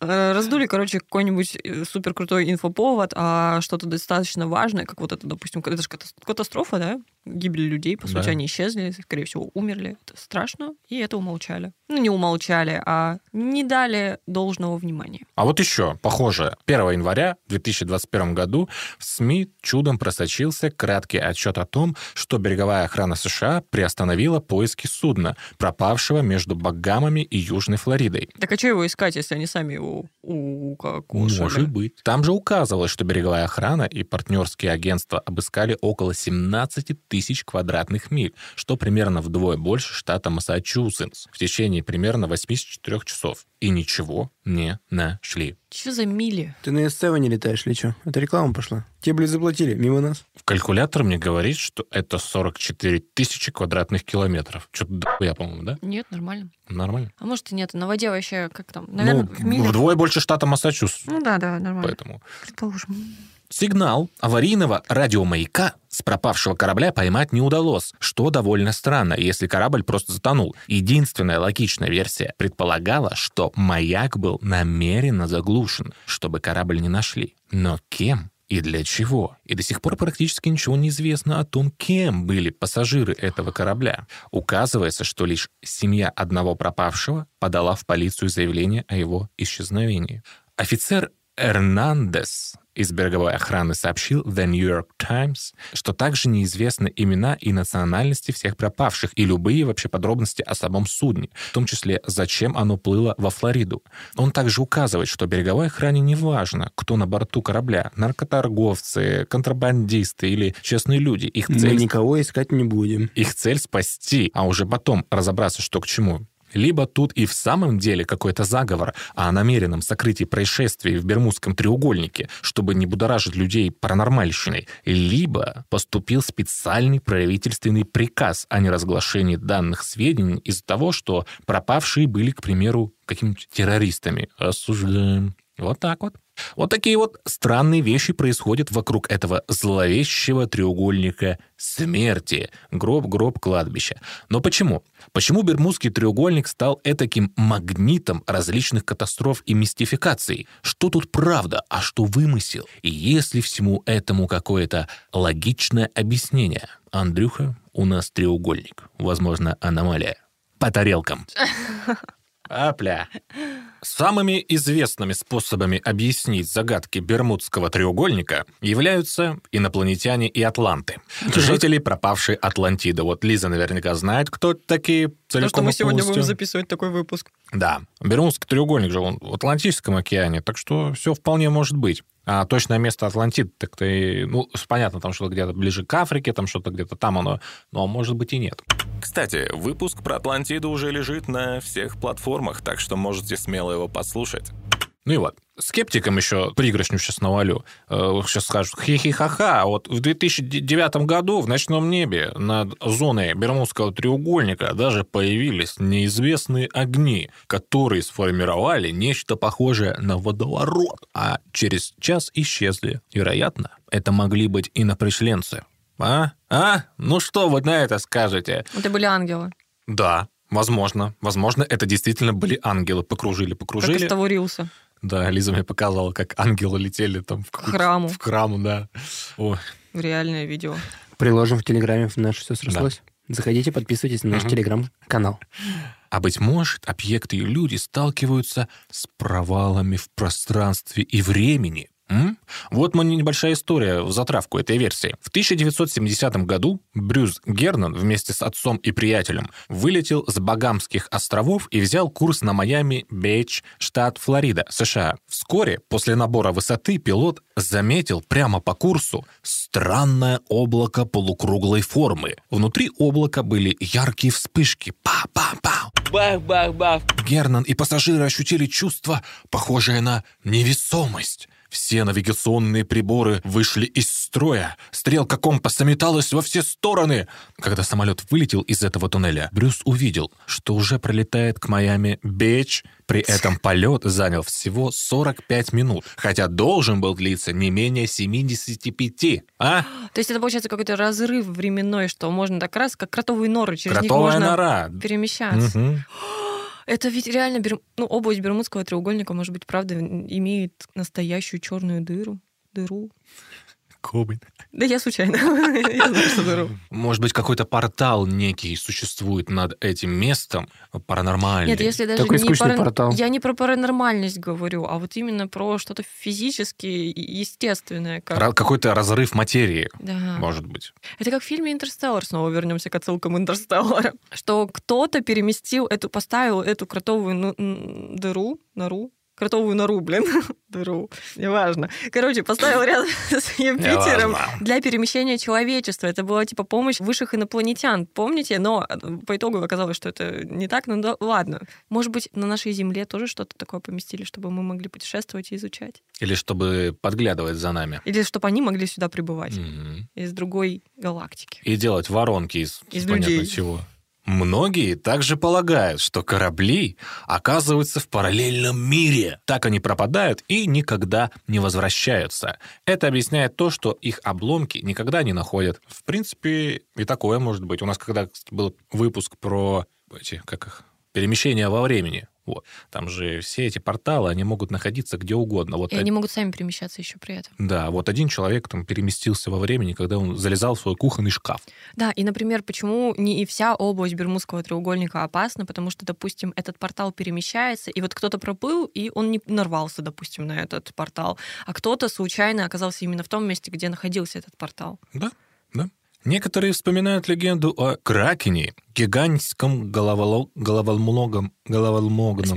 Э, Раздули, короче, какой-нибудь э, супер крутой инфоповод, а что-то достаточно важное, как вот это, допустим, это же катас- катастрофа, да? Гибель людей, по сути, Да. они исчезли, скорее всего, умерли. Это страшно, и это умолчали. Ну, не умолчали, а не дали должного внимания. А вот еще, похоже, 1 января 2021 году в СМИ чудом просочился краткий отчет о том, что береговая охрана США приостановила поиски судна, пропавшего между Багамами и Южной Флоридой. Так а что его искать, если они сами его укокошили? Может быть. Там же указывалось, что береговая охрана и партнерские агентства обыскали около 17 тысяч квадратных миль, что примерно вдвое больше штата Массачусетс в течение примерно 84 часов. И ничего не нашли. Что за мили? Ты на S7 не летаешь или что? Это реклама пошла. Тебе, блин, заплатили мимо нас. Калькулятор мне говорит, что это 44 тысячи квадратных километров. Что-то я, по-моему, да? Нет, нормально. Нормально. А может и нет, на воде вообще как там? Наверное, в ну, милях. вдвое больше штата Массачусетс. Ну да, да, нормально. Поэтому Предположим. Сигнал аварийного радиомаяка с пропавшего корабля поймать не удалось, что довольно странно, если корабль просто затонул. Единственная логичная версия предполагала, что маяк был намеренно заглушен, чтобы корабль не нашли. Но кем и для чего? И до сих пор практически ничего не известно о том, кем были пассажиры этого корабля. Указывается, что лишь семья одного пропавшего подала в полицию заявление о его исчезновении. Офицер Эрнандес из береговой охраны сообщил The New York Times, что также неизвестны имена и национальности всех пропавших и любые вообще подробности о самом судне, в том числе зачем оно плыло во Флориду. Он также указывает, что береговой охране не важно, кто на борту корабля, наркоторговцы, контрабандисты или честные люди. Их Мы цель никого искать не будем. их цель спасти, а уже потом разобраться, что к чему. Либо тут и в самом деле какой-то заговор о намеренном сокрытии происшествий в Бермудском треугольнике, чтобы не будоражить людей паранормальщиной, либо поступил специальный правительственный приказ о неразглашении данных сведений из-за того, что пропавшие были, к примеру, какими-то террористами. Осуждаем. Вот так вот. Вот такие вот странные вещи происходят вокруг этого зловещего треугольника смерти. Гроб, гроб, кладбище. Но почему? Почему Бермудский треугольник стал этаким магнитом различных катастроф и мистификаций? Что тут правда, а что вымысел? И есть ли всему этому какое-то логичное объяснение? Андрюха, у нас треугольник. Возможно, аномалия. По тарелкам. Апля. Самыми известными способами объяснить загадки Бермудского треугольника являются инопланетяне и атланты. Жители пропавшей Атлантиды. Вот Лиза наверняка знает, кто такие То, целиком что мы сегодня будем записывать такой выпуск. Да. Бермудский треугольник же он в Атлантическом океане, так что все вполне может быть. А точное место Атлантиды, так то и, ну, понятно, там что-то где-то ближе к Африке, там что-то где-то там оно, но может быть и нет. Кстати, выпуск про Атлантиду уже лежит на всех платформах, так что можете смело его послушать. Ну и вот. Скептикам еще пригоршню сейчас навалю. Э, Сейчас скажут, хи-хи-ха-ха, вот в 2009 году в ночном небе над зоной Бермудского треугольника даже появились неизвестные огни, которые сформировали нечто похожее на водоворот, а через час исчезли. Вероятно, это могли быть инопришленцы. А? А? Ну что вы на это скажете? Это были ангелы. Да, возможно. Возможно, это действительно были ангелы. Покружили, Как покружили. из того Рилса. Да, Лиза мне показала, как ангелы летели там в, храму. В храму, да. Ой, В реальное видео. Приложим в Телеграме в наш все срослось. Заходите, подписывайтесь на наш Мгм. Телеграм-канал. А быть может, объекты и люди сталкиваются с провалами в пространстве и времени. М? Вот мне небольшая история в затравку этой версии. В 1970 году Брюс Гернан вместе с отцом и приятелем вылетел с Багамских островов и взял курс на Майами-Бич, штат Флорида, США. Вскоре, после набора высоты, пилот заметил прямо по курсу странное облако полукруглой формы. Внутри облака были яркие вспышки. Па-па-па. Бах-бах-бах. Гернан и пассажиры ощутили чувство, похожее на невесомость. Все навигационные приборы вышли из строя. Стрелка компаса металась во все стороны. Когда самолет вылетел из этого туннеля, Брюс увидел, что уже пролетает к Майами-Бич. При этом полет занял всего 45 минут, хотя должен был длиться не менее 75. А? То есть это получается какой-то разрыв временной, что можно так раз, как кротовые норы, через Кротовая них можно нора. перемещаться. Мгм. Это ведь реально Берм- ну, область Бермудского треугольника, может быть, правда, имеет настоящую черную дыру. Дыру. Кобальт. Да я случайно. Я знаю, что. Может быть, какой-то портал некий существует над этим местом, паранормальный. Нет, если даже Такой не скучный паран- портал. Я не про паранормальность говорю, а вот именно про что-то физически и естественное. Как... Ра- Какой-то разрыв материи, Да. может быть. Это как в фильме «Интерстеллар», снова вернемся к отсылкам «Интерстеллара», что кто-то переместил эту, поставил эту кротовую ну, дыру, нору, кротовую нору, блин, дыру, неважно. Короче, поставил рядом с Юпитером для перемещения человечества. Это была типа помощь высших инопланетян, помните? Но э, по итогу оказалось, что это не так. Ну да, ладно. Может быть, на нашей Земле тоже что-то такое поместили, чтобы мы могли путешествовать и изучать. Или чтобы подглядывать за нами. Или чтобы они могли сюда прибывать Мгм. из другой галактики. И делать воронки из, Из людей. чего. Многие также полагают, что корабли оказываются в параллельном мире. Так они пропадают и никогда не возвращаются. Это объясняет то, что их обломки никогда не находят. В принципе, и такое может быть. У нас когда был выпуск про эти, как их, перемещения во времени. Вот. Там же все эти порталы, они могут находиться где угодно. Вот И они могут сами перемещаться еще при этом. Да, вот один человек там переместился во времени, когда он залезал в свой кухонный шкаф. Да, и, например, почему не и вся область Бермудского треугольника опасна, потому что, допустим, этот портал перемещается, и вот кто-то проплыл, и он не нарвался, допустим, на этот портал, а кто-то случайно оказался именно в том месте, где находился этот портал. Да, да. Некоторые вспоминают легенду о Кракене, гигантском головоло- головолмогом, головолмогном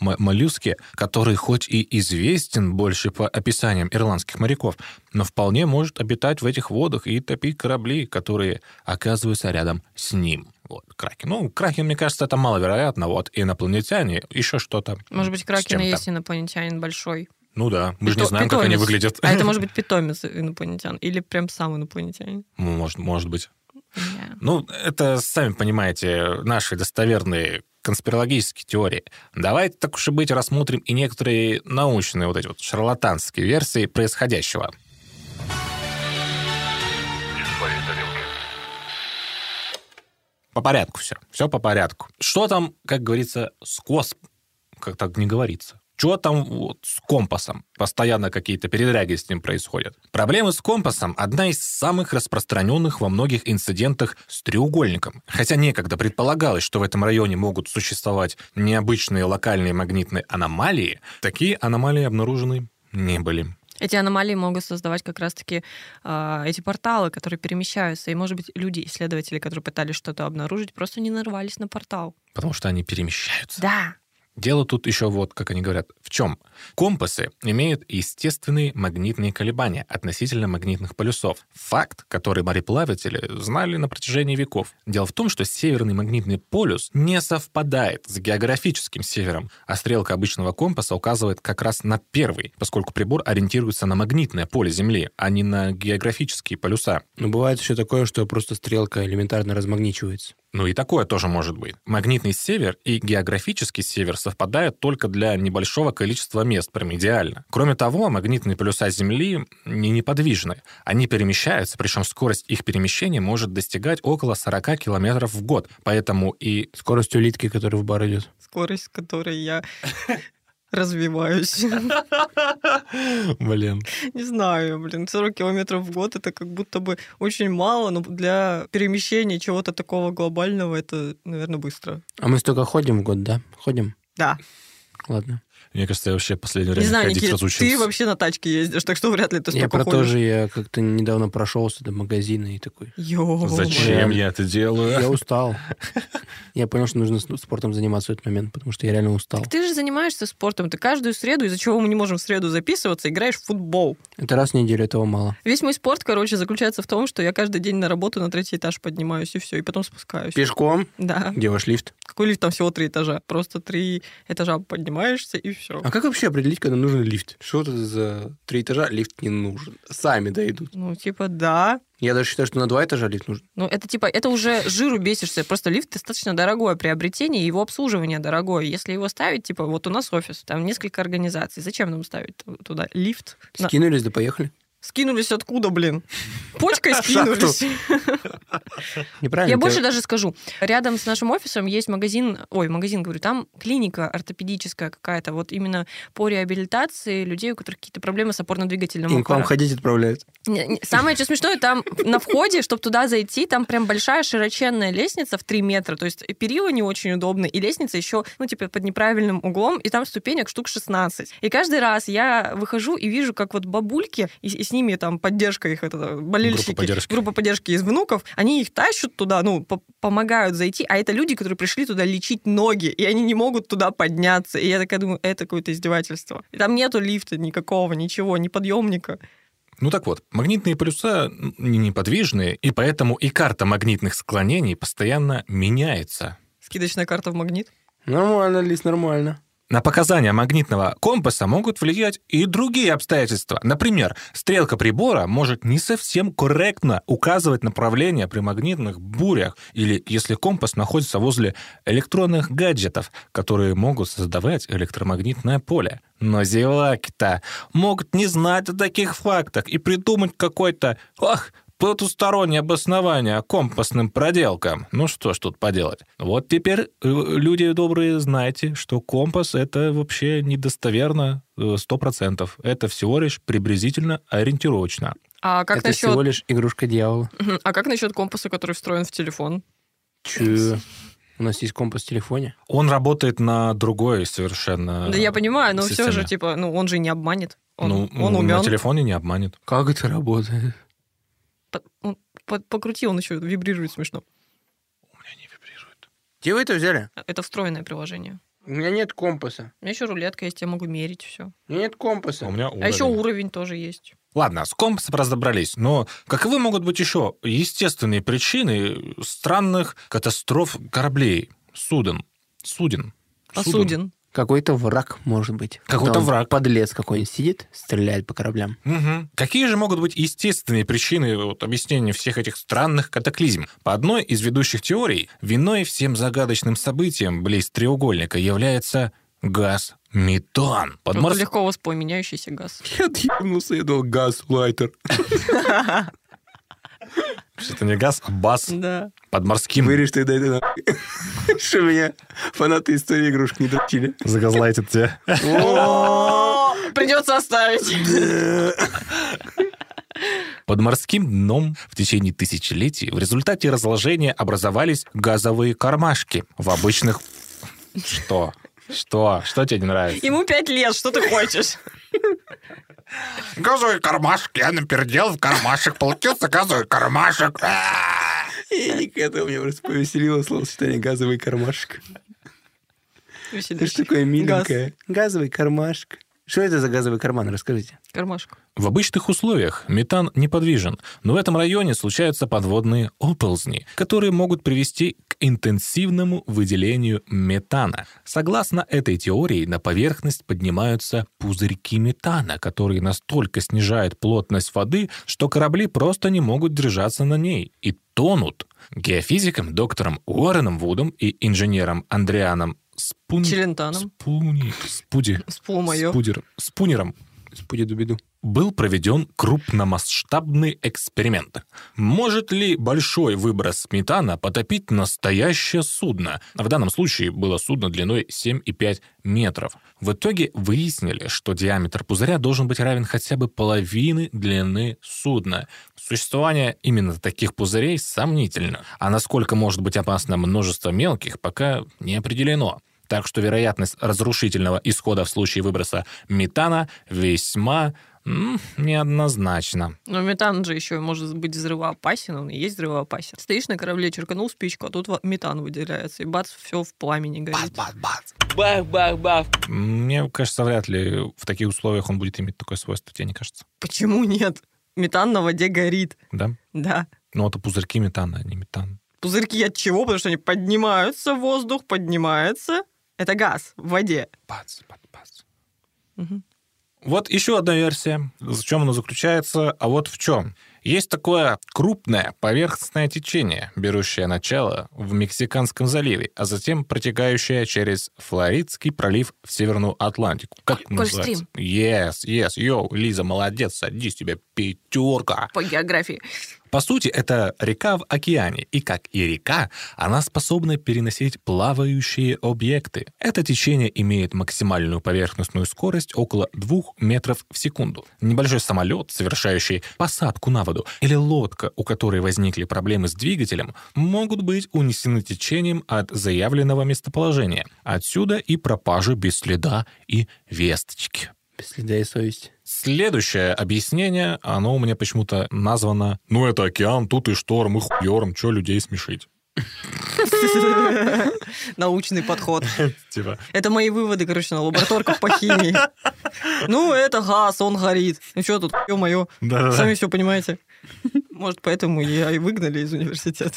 моллюске, который хоть и известен больше по описаниям ирландских моряков, но вполне может обитать в этих водах и топить корабли, которые оказываются рядом с ним. Вот, Кракен. Ну, Кракен, мне кажется, это маловероятно. Вот, инопланетяне, еще что-то. Может быть, Кракен есть инопланетянин большой. Ну да, мы же не Пито- знаем, как они питомец. выглядят. А это может быть питомец инопланетян или прям сам инопланетянин. Ну, Может, может быть. Да. Ну, это, сами понимаете, наши достоверные конспирологические теории. Давайте, так уж и быть, рассмотрим и некоторые научные вот эти вот шарлатанские версии происходящего. По порядку все. Все по порядку. Что там, как говорится, с косм... Как так не говорится? Что там вот с компасом? Постоянно какие-то передряги с ним происходят. Проблемы с компасом – одна из самых распространенных во многих инцидентах с треугольником. Хотя некогда предполагалось, что в этом районе могут существовать необычные локальные магнитные аномалии, такие аномалии обнаружены не были. Эти аномалии могут создавать как раз-таки а, эти порталы, которые перемещаются. И, может быть, люди, исследователи, которые пытались что-то обнаружить, просто не нарвались на портал. Потому что они перемещаются. Да. Дело тут еще вот, как они говорят, в чем? Компасы имеют естественные магнитные колебания относительно магнитных полюсов. Факт, который мореплаватели знали на протяжении веков. Дело в том, что северный магнитный полюс не совпадает с географическим севером, а стрелка обычного компаса указывает как раз на первый, поскольку прибор ориентируется на магнитное поле Земли, а не на географические полюса. Но бывает еще такое, что просто стрелка элементарно размагничивается. Ну и такое тоже может быть. Магнитный север и географический север совпадают только для небольшого количества мест, прям идеально. Кроме того, магнитные полюса Земли не неподвижны. Они перемещаются, причем скорость их перемещения может достигать около 40 километров в год. Поэтому и... Скорость улитки, которая в бар идет. Скорость, которой я развиваюсь. Блин. Не знаю, блин, 40 километров в год это как будто бы очень мало, но для перемещения чего-то такого глобального это, наверное, быстро. А мы столько ходим в год, да? Ходим? Да. Ладно. Мне кажется, я вообще в последнее Не знаю, ходить Никита, разучился. ты вообще на тачке ездишь, так что вряд ли ты Я столько про то ходишь. же, я как-то недавно прошелся до магазина и такой... Йо, Зачем я это делаю? Я устал. Я понял, что нужно с- спортом заниматься в этот момент, потому что я реально устал. Ты же занимаешься спортом, ты каждую среду, из-за чего мы не можем в среду записываться, играешь в футбол. Это раз в неделю, этого мало. Весь мой спорт, короче, заключается в том, что я каждый день на работу на третий этаж поднимаюсь, и все, и потом спускаюсь. Пешком? Да. Где ваш лифт? Какой лифт? Там всего три этажа. Просто три этажа поднимаешься, и все. А как вообще определить, когда нужен лифт? Что это за три этажа лифт не нужен? Сами дойдут. Ну, типа, да. Я даже считаю, что на два этажа лифт нужен. Ну, это типа, это уже жиру бесишься. Просто лифт достаточно дорогое приобретение, его обслуживание дорогое. Если его ставить, типа, вот у нас офис, там несколько организаций. Зачем нам ставить ту- туда лифт? Скинулись, да поехали. Скинулись откуда, блин? Почкой скинулись. Неправильно. Я больше даже скажу. Рядом с нашим офисом есть магазин, ой, магазин, говорю, там клиника ортопедическая какая-то, вот именно по реабилитации людей, у которых какие-то проблемы с опорно-двигательным Им к вам аппаратом. ходить отправляют. Самое что смешное, там на входе, чтобы туда зайти, там прям большая широченная лестница в 3 метра, то есть перила не очень удобные, и лестница еще, ну, типа, под неправильным углом, и там ступенек штук 16. И каждый раз я выхожу и вижу, как вот бабульки и, и с ними там поддержка их, это, болельщики, Группа поддержки. группа поддержки из внуков, они их тащат туда, ну, по- помогают зайти, а это люди, которые пришли туда лечить ноги, и они не могут туда подняться. И я такая думаю, это какое-то издевательство. И там нету лифта никакого, ничего, ни подъемника. Ну так вот, магнитные полюса неподвижные, и поэтому и карта магнитных склонений постоянно меняется. Скидочная карта в магнит. Нормально, Лис, нормально. На показания магнитного компаса могут влиять и другие обстоятельства. Например, стрелка прибора может не совсем корректно указывать направление при магнитных бурях, или если компас находится возле электронных гаджетов, которые могут создавать электромагнитное поле. Но зеваки-то могут не знать о таких фактах и придумать какой-то, ох, потустороннее обоснование компасным проделкам. Ну что ж тут поделать. Вот теперь, э, люди добрые, знайте, что компас — это вообще недостоверно э, 100%. Это всего лишь приблизительно ориентировочно. А как Это насчет... всего лишь игрушка дьявола. А как насчет компаса, который встроен в телефон? Че? У нас есть компас в телефоне. Он работает на другой совершенно Да я понимаю, но все системе. же, типа, ну, он же не обманет. Он, ну, он ну, умен. на телефоне не обманет. Как это работает? Он- по- покрути, он еще вибрирует смешно. Где вы это взяли? Это встроенное приложение. У меня нет компаса. У меня еще рулетка есть, я могу мерить все. У меня нет компаса. У меня А еще уровень тоже есть. Ладно, с компасом разобрались, но каковы могут быть еще естественные причины странных катастроф кораблей, суден, суден? Посудин. Какой-то враг, может быть. Какой-то враг. Подлец какой-нибудь сидит, стреляет по кораблям. Мгм. Какие же могут быть естественные причины вот, объяснения всех этих странных катаклизм? По одной из ведущих теорий, виной всем загадочным событиям близ треугольника является газ метан. Вот Подморс... легко воспламеняющийся газ. Я отъебнулся, я дал газ, лайтер. Это не газ, а бас Да. под морским. Вырежь тогда это нахуй. Что меня фанаты истории игрушек не дрочили. Загазлайтит тебя. Придется оставить. Под морским дном в течение тысячелетий в результате разложения образовались газовые кармашки. В обычных... Что? Что? Что тебе не нравится? Ему пять лет, что ты хочешь? Газовый кармашек, я напердел в кармашек, получился газовый кармашек. И не к этому меня просто повеселило словосочетание «газовый кармашек». Это что такое миленькое? Газовый кармашек. Что это за газовый карман? Расскажите. Кармашек. В обычных условиях метан неподвижен, но в этом районе случаются подводные оползни, которые могут привести к интенсивному выделению метана. Согласно этой теории, на поверхность поднимаются пузырьки метана, которые настолько снижают плотность воды, что корабли просто не могут держаться на ней и тонут. Геофизикам доктором Уорреном Вудом и инженером Андрианом Спун... Челентаном. Спуни... Спуди... Спумою. Спудер... Спунером Спуди-дубиду. был проведен крупномасштабный эксперимент. Может ли большой выброс метана потопить настоящее судно? В данном случае было судно длиной 7,5 метров. В итоге выяснили, что диаметр пузыря должен быть равен хотя бы половины длины судна. Существование именно таких пузырей сомнительно. А насколько может быть опасно множество мелких, пока не определено. Так что вероятность разрушительного исхода в случае выброса метана весьма м, неоднозначна. Но метан же еще может быть взрывоопасен, он и есть взрывоопасен. Стоишь на корабле, черканул спичку, а тут метан выделяется, и бац, все в пламени горит. Бах-бах-бах. Мне кажется, вряд ли в таких условиях он будет иметь такое свойство, тебе не кажется? Почему нет? Метан на воде горит. Да? Да. Ну, это пузырьки метана, а не метан. Пузырьки от чего? Потому что они поднимаются, воздух поднимается. Это газ в воде. Бац, бац, бац. Мгм. Вот еще одна версия. В чем она заключается, а вот в чем. Есть такое крупное поверхностное течение, берущее начало в Мексиканском заливе, а затем протекающее через Флоридский пролив в Северную Атлантику. Как Коль- называется? Yes, yes, йоу, Лиза, молодец, садись, тебе пятерка. По географии. По сути, это река в океане, и как и река, она способна переносить плавающие объекты. Это течение имеет максимальную поверхностную скорость около 2 метров в секунду. Небольшой самолет, совершающий посадку на воду, или лодка, у которой возникли проблемы с двигателем, могут быть унесены течением от заявленного местоположения. Отсюда и пропажа без следа и весточки. Без следа и совести. Следующее объяснение, оно у меня почему-то названо «Ну, это океан, тут и шторм, и хуёрм, чё людей смешить?» Научный подход. Типа, Это мои выводы, короче, на лабораторках по химии. Ну, это газ, он горит. Ну что тут, ё-моё, сами все понимаете. Может, поэтому я и выгнали из университета.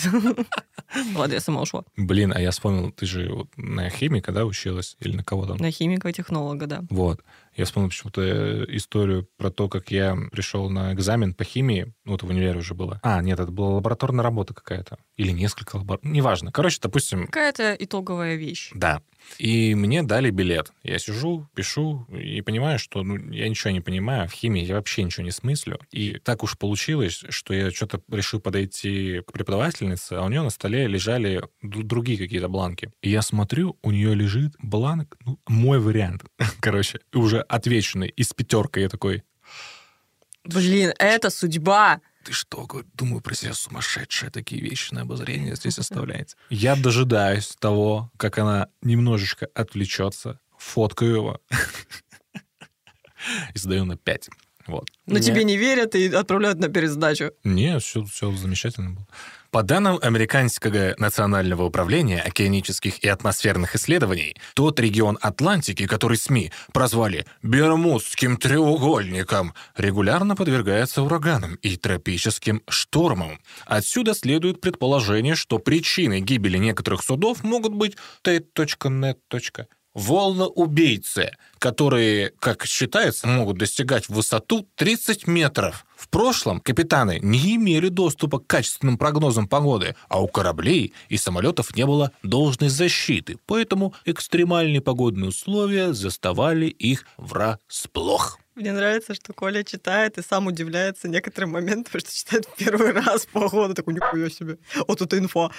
Ладно, я сама ушла. блин, а я вспомнил, ты же вот на химика, да, училась? Или на кого там? На химика-технолога, да. Вот. Я вспомнил почему-то э, историю про то, как я пришел на экзамен по химии. Ну, это в универе уже было. А, нет, это была лабораторная работа какая-то. Или несколько лабораторий. Неважно. Короче, допустим, Какая-то итоговая вещь. Да. И мне дали билет. Я сижу, пишу и понимаю, что ну, я ничего не понимаю. В химии я вообще ничего не смыслю. И так уж получилось, что я что-то решил подойти к преподавательнице, а у нее на столе лежали другие какие-то бланки. И я смотрю, у нее лежит бланк, ну, мой вариант, короче, уже отвеченный, из пятеркой. Я такой, Блин, это судьба. ты что, думаю про себя сумасшедшая, такие вещи на обозрение здесь оставляете. Я дожидаюсь того, как она немножечко отвлечется, фоткаю его и сдаю на 5. Вот. Но тебе не верят и отправляют на пересдачу. Не, все, все замечательно было. По данным Американского национального управления океанических и атмосферных исследований, тот регион Атлантики, который СМИ прозвали Бермудским треугольником, регулярно подвергается ураганам и тропическим штормам. Отсюда следует предположение, что причиной гибели некоторых судов могут быть Т.нет. Волноубийцы, которые, как считается, могут достигать высоту 30 метров. В прошлом капитаны не имели доступа к качественным прогнозам погоды, а у кораблей и самолетов не было должной защиты, поэтому экстремальные погодные условия заставали их врасплох. Мне нравится, что Коля читает и сам удивляется некоторым моментам, потому что читает в первый раз погоду. Такой, нихуя себе. Вот это инфа.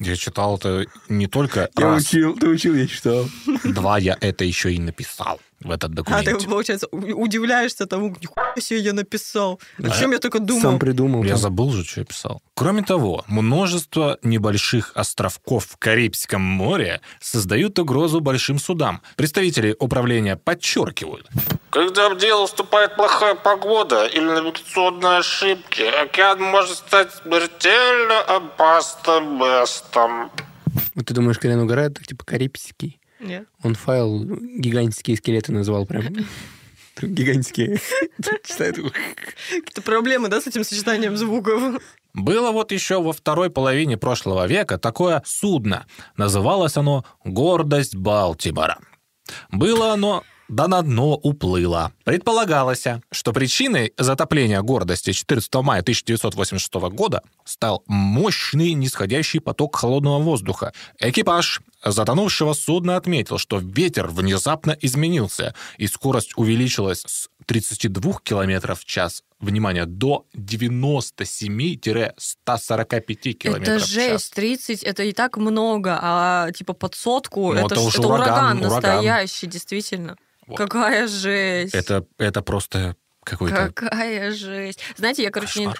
Я читал это не только Я раз, учил, ты учил, я читал. два, я это еще и написал в этот А документ. ты, получается, удивляешься тому, нихуя себе я написал. О чем я только думал? Сам придумал. Я там. забыл же, что я писал. Кроме того, множество небольших островков в Карибском море создают угрозу большим судам. Представители управления подчеркивают. Когда в дело вступает плохая погода или навигационные ошибки, океан может стать смертельно опасным местом. Вот ты думаешь, когда он угорает, так типа карибский? Нет. Он файл гигантские скелеты назвал прям. Гигантские. Какие-то проблемы, да, с этим сочетанием звуков? Было вот еще во второй половине прошлого века такое судно. Называлось оно «Гордость Балтимора». Было оно да на дно уплыло. Предполагалось, что причиной затопления гордости 14 мая 1986 года стал мощный нисходящий поток холодного воздуха. Экипаж затонувшего судна отметил, что ветер внезапно изменился, и скорость увеличилась с 32 км в час, внимание, до 97-145 км Это в жесть, 30, это и так много, а типа под сотку, Ну, это, это ж- это ураган, ураган, ураган. настоящий, действительно. Вот. Какая жесть. Это, это просто какой-то... Какая жесть. Знаете, я, короче, не-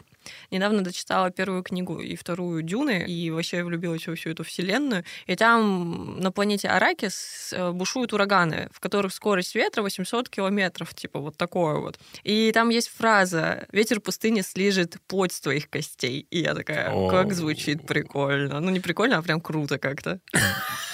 недавно дочитала первую книгу и вторую Дюны, и вообще я влюбилась во всю эту вселенную. И там на планете Аракис э, бушуют ураганы, в которых скорость ветра 800 километров, типа вот такое вот. И там есть фраза «Ветер пустыни слижет плоть с твоих костей». И я такая, как звучит прикольно. Ну, не прикольно, а прям круто как-то.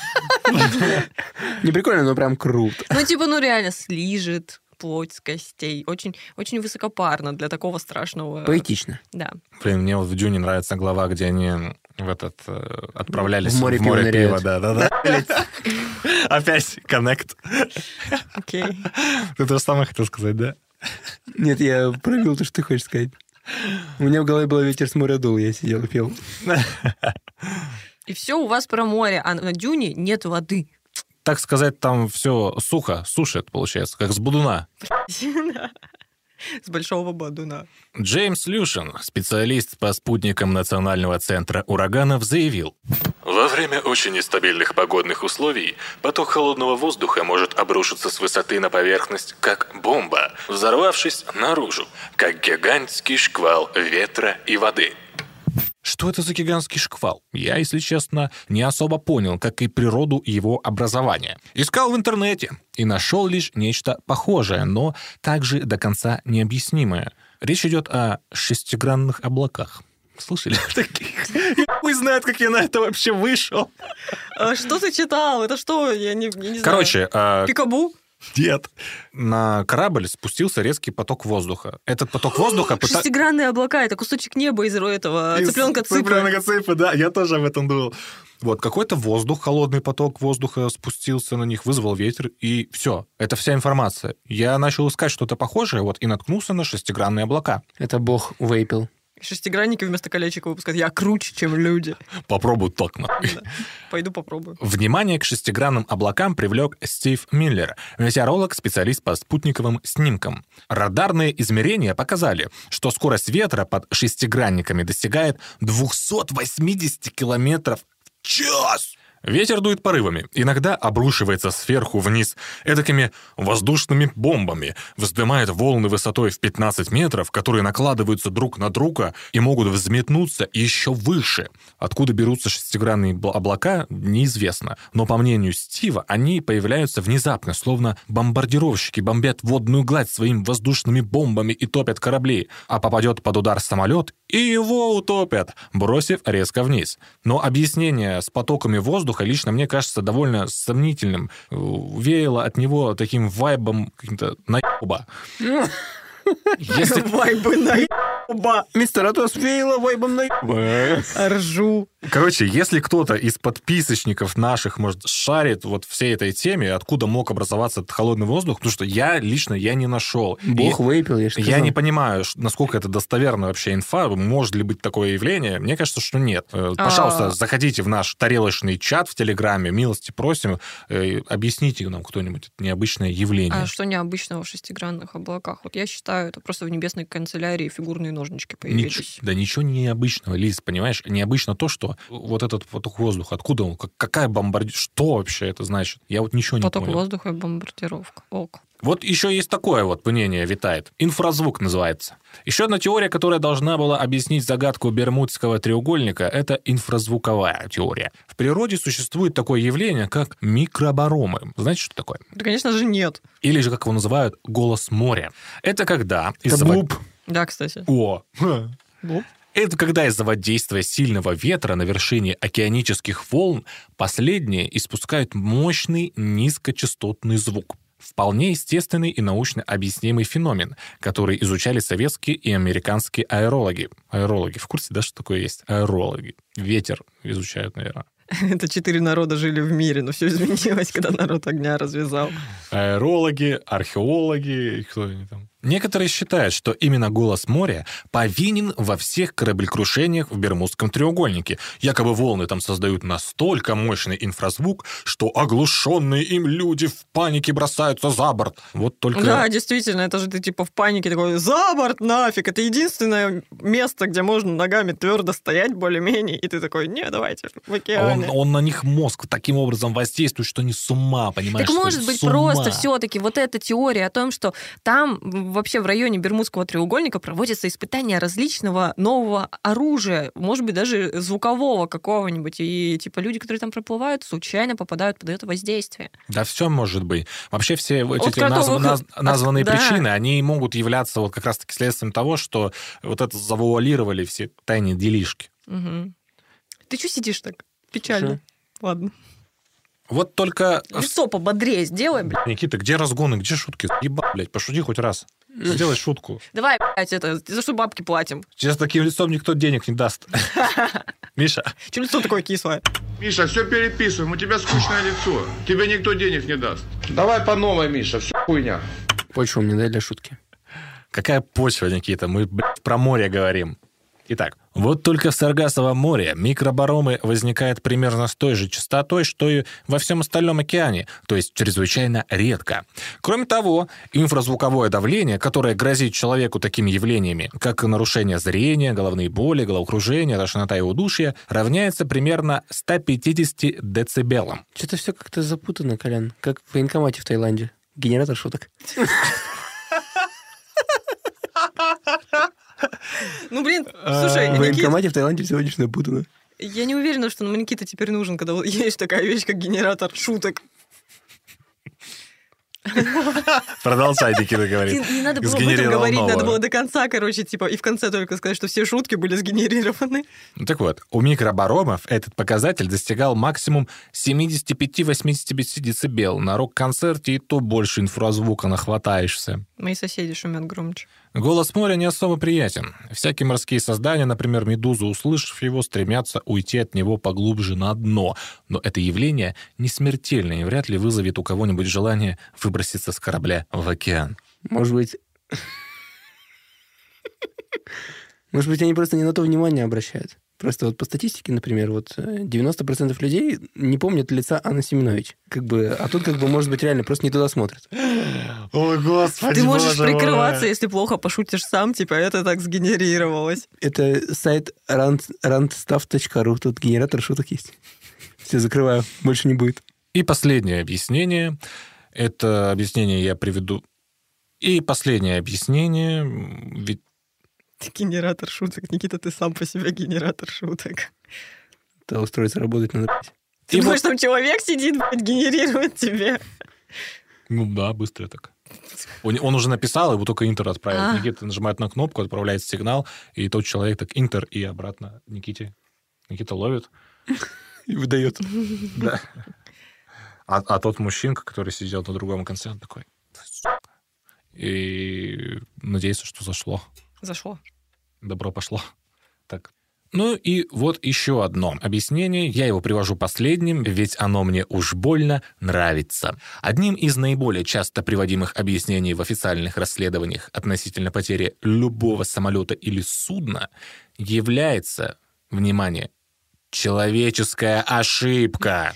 Не прикольно, но прям круто. Ну, типа, ну реально слижет плоть с костей. Очень, очень высокопарно для такого страшного... Поэтично. Да. Блин, мне вот в Дюне нравится глава, где они в этот э, отправлялись В море пива пива, ныряют. да, да, да. Опять коннект. Окей. Ты то же самое хотел сказать, да? Нет, я провел то, что ты хочешь сказать. У меня в голове был ветер с моря дул, я сидел и пел. И все у вас про море, а на дюне нет воды. Так сказать, там все сухо, сушит, получается, как с будуна. С большого бадуна. Джеймс Люшин, специалист по спутникам Национального центра ураганов, заявил. Во время очень нестабильных погодных условий поток холодного воздуха может обрушиться с высоты на поверхность, как бомба, взорвавшись наружу, как гигантский шквал ветра и воды. Что это за гигантский шквал? Я, если честно, не особо понял, как и природу его образования. Искал в интернете и нашел лишь нечто похожее, но также до конца необъяснимое. Речь идет о шестигранных облаках. Слышали таких? Хуй знает, как я на это вообще вышел. А что ты читал? Это что? Я не, я не знаю. Короче, а, Пикабу? Нет. На корабль спустился резкий поток воздуха. Этот поток воздуха... пыта- Шестигранные облака, это кусочек неба из этого Из цыпленка цыпа. цыпленка цыпа, да, я тоже об этом думал. Вот, какой-то воздух, холодный поток воздуха спустился на них, вызвал ветер, и все. Это вся информация. Я начал искать что-то похожее, вот, и наткнулся на шестигранные облака. Это бог вейпил. Шестигранники вместо колечек выпускают. Я круче, чем люди. Попробуй так, нахуй. Пойду попробую. Внимание к шестигранным облакам привлек Стив Миллер, метеоролог, специалист по спутниковым снимкам. Радарные измерения показали, что скорость ветра под шестигранниками достигает 280 километров в час. Ветер дует порывами, иногда обрушивается сверху вниз эдакими воздушными бомбами, вздымает волны высотой в 15 метров, которые накладываются друг на друга и могут взметнуться еще выше. Откуда берутся шестигранные бл- облака, неизвестно. Но, по мнению Стива, они появляются внезапно, словно бомбардировщики бомбят водную гладь своими воздушными бомбами и топят корабли, а попадет под удар самолет, и его утопят, бросив резко вниз. Но объяснение с потоками воздуха лично мне кажется довольно сомнительным. Э, Веяло от него таким вайбом каким-то наеба. Если... Вайбы на Мистер Атос веяло вайбом на Ржу. Короче, если кто-то из подписочников наших, может, шарит вот всей этой теме, откуда мог образоваться этот холодный воздух, потому что я лично я не нашел. Бог И вейпил, я же Я не понимаю, насколько это достоверная вообще инфа, может ли быть такое явление. Мне кажется, что нет. Э, А. Пожалуйста, заходите в наш тарелочный чат в Телеграме, милости просим, э, объясните нам кто-нибудь это необычное явление. А что необычного в шестигранных облаках? Вот я считаю, это просто в небесной канцелярии фигурные ножнички Нич- появились. да ничего не необычного, Лиз, понимаешь? Необычно то, что вот этот поток воздуха, откуда он, как- какая бомбардировка, что вообще это значит? Я вот ничего Поток не понял. воздуха и бомбардировка. Ок. Вот еще есть такое вот мнение витает. Инфразвук называется. Еще одна теория, которая должна была объяснить загадку Бермудского треугольника, это инфразвуковая теория. В природе существует такое явление, как микробаромы. Знаете, что такое? Да, конечно же, нет. Или же, как его называют, голос моря. Это когда... Это из-за блуп. Да, кстати. О! Блуп. Это когда из-за воздействия сильного ветра на вершине океанических волн последние испускают мощный низкочастотный звук. Вполне естественный и научно объяснимый феномен, который изучали советские и американские аэрологи. Аэрологи. В курсе, да, что такое есть? Аэрологи. Ветер изучают, наверное. Это четыре народа жили в мире, но все изменилось, когда народ огня развязал. Аэрологи, археологи, кто они там? Некоторые считают, что именно голос моря повинен во всех кораблекрушениях в Бермудском треугольнике. Якобы волны там создают настолько мощный инфразвук, что оглушенные им люди в панике бросаются за борт. Вот только... Да, действительно, это же ты типа в панике такой, за борт нафиг, это единственное место, где можно ногами твердо стоять более-менее, и ты такой, не, давайте в Он, океане. он на них мозг таким образом воздействует, что они с ума, понимаешь? Так может быть просто все-таки вот эта теория о том, что там вообще в районе Бермудского треугольника проводятся испытания различного нового оружия, может быть даже звукового какого-нибудь, и типа люди, которые там проплывают, случайно попадают под это воздействие. Да, все может быть. Вообще все вот От эти назв- кротовых- наз- от- названные да. причины, они могут являться вот как раз-таки следствием того, что вот это завуалировали все тайные делишки. Мгм. Ты что сидишь так? Печально. Слушай. Ладно. Вот только... Лицо пободрее сделай, блядь. Никита, где разгоны, где шутки? Еба, блядь, пошути хоть раз. Сделай шутку. Давай, блядь, это, за что бабки платим? Тебе с таким лицом никто денег не даст. Миша. Че лицо такое кислое? Миша, все переписываем, у тебя скучное лицо. Тебе никто денег не даст. Давай по новой, Миша, все хуйня. Почву мне дай для шутки. Какая почва, Никита? Мы, блядь, про море говорим. Итак, вот только в Саргасовом море микробаромы возникают примерно с той же частотой, что и во всем остальном океане, то есть чрезвычайно редко. Кроме того, инфразвуковое давление, которое грозит человеку такими явлениями, как нарушение зрения, головные боли, головокружение, тошнота и удушье, равняется примерно 150 децибелам. Что-то все как-то запутано, Колян. Как в военкомате в Таиланде. Генератор шуток. Ну, блин, слушай, В военкомате в Таиланде всего лишь напутано. я не уверена, что Никита теперь нужен, когда есть такая вещь, как генератор шуток. Продолжай, Никита говорит. Не надо было об этом говорить, надо новое. было до конца, короче, типа, и в конце только сказать, что все шутки были сгенерированы. Ну, Так вот, у микробаромов этот показатель достигал максимум 75-85 децибел. На рок-концерте и то больше инфразвука нахватаешься. Мои соседи шумят громче. Голос моря не особо приятен. Всякие морские создания, например, медузы, услышав его, стремятся уйти от него поглубже на дно. Но это явление не смертельное и вряд ли вызовет у кого-нибудь желание выброситься с корабля в океан. Может быть... Может быть, они просто не на то внимание обращают. Просто вот по статистике, например, вот э, 90% людей не помнят лица Анны Семенович. Как бы, а тут как бы, может быть, реально просто не туда смотрят. Ой, господи, Ты можешь прикрываться, если плохо пошутишь сам, типа, это так сгенерировалось. Это сайт rand- randstaff.ru. Тут генератор шуток есть. Все, закрываю. Больше не будет. И последнее объяснение. Это объяснение я приведу. И последнее объяснение. Ведь Ты генератор шуток. Никита, ты сам по себе генератор шуток. Да, устроиться работать надо. Ты думаешь, там человек сидит, блядь, генерирует тебе? Ну да, быстро так. Он, он уже написал, его только Интер отправил. А. Никита нажимает на кнопку, отправляется сигнал, и тот человек так Интер и обратно Никите. Никита ловит. И выдает. Да. А, а тот мужчинка, который сидел на другом конце, он такой... И надеется, что зашло. Зашло. Добро пошло. Так. Ну и вот еще одно объяснение. Я его привожу последним, ведь оно мне уж больно нравится. Одним из наиболее часто приводимых объяснений в официальных расследованиях относительно потери любого самолета или судна является, внимание, человеческая ошибка.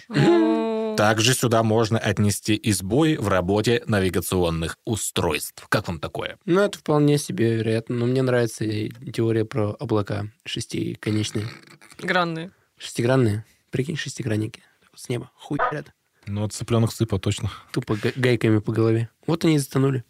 Также сюда можно отнести и сбой в работе навигационных устройств. Как вам такое? Ну, это вполне себе вероятно. Но мне нравится теория про облака шестиконечные. Гранные. Шестигранные. Прикинь, шестигранники. С неба. Хуярят. Ну, от цыпленок сыпа точно. Тупо га- гайками по голове. Вот они и затонули.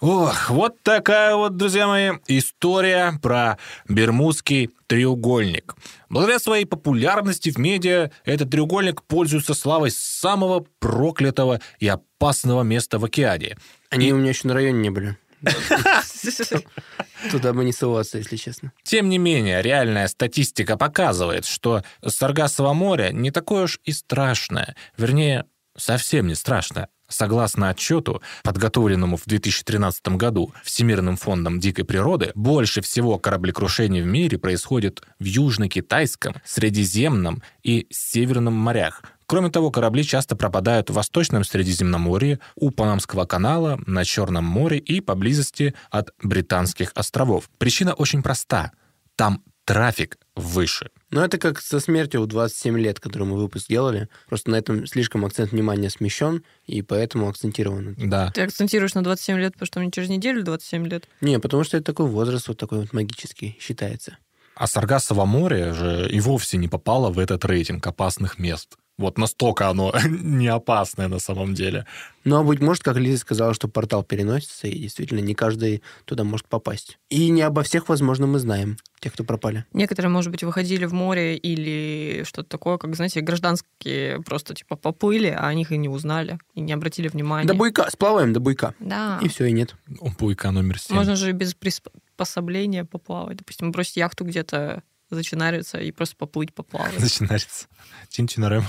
Ох, вот такая вот, друзья мои, история про Бермудский треугольник. Благодаря своей популярности в медиа этот треугольник пользуется славой самого проклятого и опасного места в океане. Они у меня еще на районе не были. Туда бы не соваться, если честно. Тем не менее, реальная статистика показывает, что Саргассово море не такое уж и страшное. Вернее, совсем не страшное. Согласно отчету, подготовленному в 2013 году Всемирным фондом дикой природы, больше всего кораблекрушений в мире происходит в Южно-Китайском, Средиземном и Северном морях. Кроме того, корабли часто пропадают в Восточном Средиземноморье, у Панамского канала, на Черном море и поблизости от Британских островов. Причина очень проста. Там трафик выше. Но это как со смертью в 27 лет, которую мы выпуск делали. Просто на этом слишком акцент внимания смещен, и поэтому акцентирован. Да. Ты акцентируешь на 27 лет, потому что мне через неделю 27 лет. Не, потому что это такой возраст, вот такой вот магический считается. А Саргассово море же и вовсе не попало в этот рейтинг опасных мест. Вот настолько оно не опасное на самом деле. Ну, а быть может, как Лиза сказала, что портал переносится, и действительно не каждый туда может попасть. И не обо всех, возможно, мы знаем, тех, кто пропали. Некоторые, может быть, выходили в море или что-то такое, как, знаете, гражданские просто типа поплыли, а о них и не узнали, и не обратили внимания. До буйка, сплаваем до буйка. Да. И все, и нет. Буйка номер 7. Можно же без приспособления поплавать. Допустим, бросить яхту где-то зачинариться и просто поплыть, поплавать. Начинается. Тинтинарем.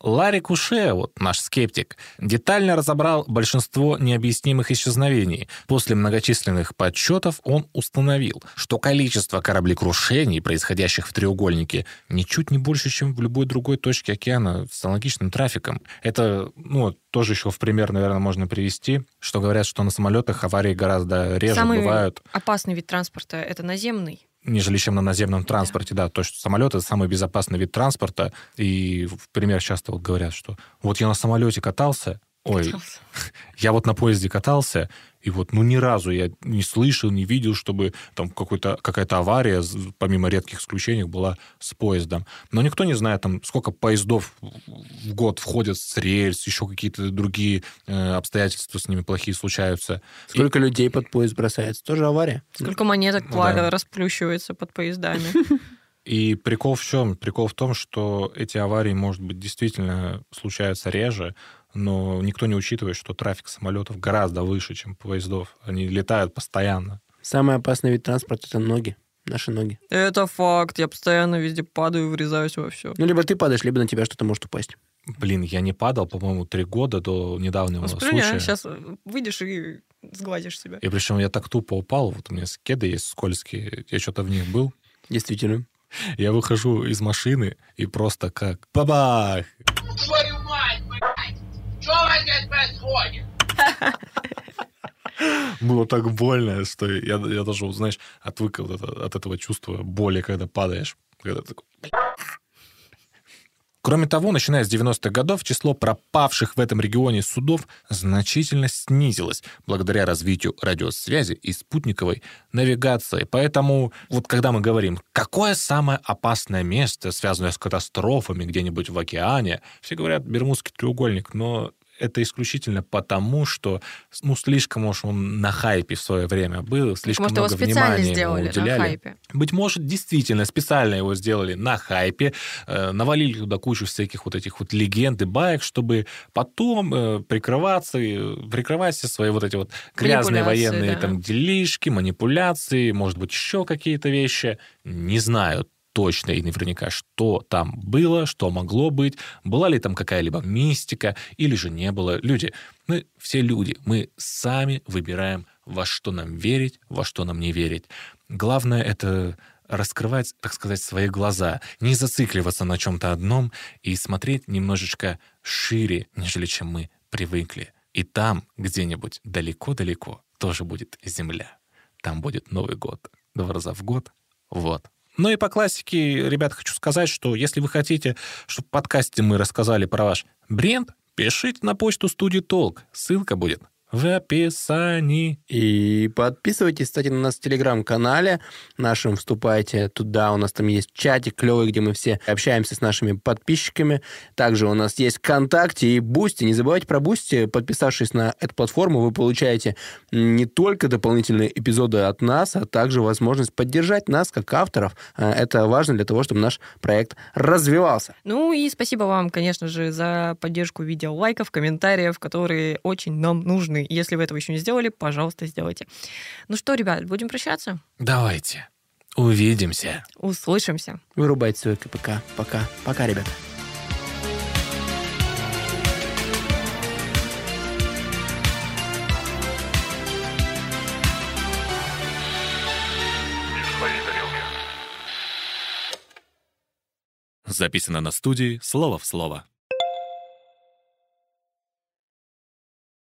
Ларри Куше, вот наш скептик, детально разобрал большинство необъяснимых исчезновений. После многочисленных подсчетов он установил, что количество кораблекрушений, происходящих в треугольнике, ничуть не больше, чем в любой другой точке океана с аналогичным трафиком. Это, ну, тоже еще в пример, наверное, можно привести, что говорят, что на самолетах аварии гораздо реже Самый бывают, опасный вид транспорта — это наземный. Нежели чем на наземном транспорте, да. То, что самолет — это самый безопасный вид транспорта. И в пример часто вот говорят, что вот я на самолете катался, Ой, я вот на поезде катался, и вот, ну, ни разу я не слышал, не видел, чтобы там какой-то, какая-то авария, помимо редких исключений, была с поездом. Но никто не знает, там, сколько поездов в год входят с рельс, еще какие-то другие э, обстоятельства с ними плохие случаются. Сколько людей под поезд бросается? Тоже авария? Сколько монеток Ну пла- да. расплющивается под поездами. И прикол в чем? Прикол в том, что эти аварии, может быть, действительно случаются реже, но никто не учитывает, что трафик самолетов гораздо выше, чем поездов. Они летают постоянно. Самый опасный вид транспорта — это ноги. Наши ноги. Это факт. Я постоянно везде падаю, врезаюсь во все. Ну, либо ты падаешь, либо на тебя что-то может упасть. Блин, я не падал, по-моему, три года до недавнего случая. сейчас выйдешь и сгладишь себя. И причем я так тупо упал, вот у меня кеды есть скользкие, я что-то в них был. Действительно. Я выхожу из машины и просто как бабах! Твою мать, блядь! Что у вас здесь происходит? Было так больно, что я, я даже, знаешь, отвык от, от этого чувства боли, когда падаешь. Когда такой... Кроме того, начиная с 90-х годов, число пропавших в этом регионе судов значительно снизилось благодаря развитию радиосвязи и спутниковой навигации. Поэтому вот когда мы говорим, какое самое опасное место, связанное с катастрофами где-нибудь в океане, все говорят Бермудский треугольник, но это исключительно потому, что ну, слишком уж он на хайпе в свое время был, слишком Может, его много специально внимания ему сделали на уделяли. хайпе. Быть может, действительно специально его сделали на хайпе, э, навалили туда кучу всяких вот этих вот легенд и баек, чтобы потом э, прикрываться, э, прикрывать все свои вот эти вот грязные военные да. там делишки, манипуляции, может быть, еще какие-то вещи. Не знаю точно и наверняка, что там было, что могло быть, была ли там какая-либо мистика, или же не было. Люди, мы все люди, мы сами выбираем, во что нам верить, во что нам не верить. Главное — это раскрывать, так сказать, свои глаза, не зацикливаться на чем-то одном и смотреть немножечко шире, нежели чем мы привыкли. И там, где-нибудь далеко-далеко, тоже будет земля. Там будет Новый год. Два раза в год. Вот. Ну и по классике, ребят, хочу сказать, что если вы хотите, чтобы в подкасте мы рассказали про ваш бренд, пишите на почту студии Толк. Ссылка будет в описании. И подписывайтесь, кстати, на нас в телеграм-канале нашем, вступайте туда, у нас там есть чатик клевый, где мы все общаемся с нашими подписчиками. Также у нас есть ВКонтакте и Boosty. Не забывайте про Boosty. Подписавшись на эту платформу, вы получаете не только дополнительные эпизоды от нас, а также возможность поддержать нас как авторов. А Это важно для того, чтобы наш проект развивался. Ну и спасибо вам, конечно же, за поддержку в виде лайков, комментариев, которые очень нам нужны. Если вы этого еще не сделали, пожалуйста, сделайте. Ну что, ребят, будем прощаться? Давайте. Увидимся. Услышимся. Вырубайте свой КПК. Пока. Пока, ребята. Записано на студии «Слово в слово».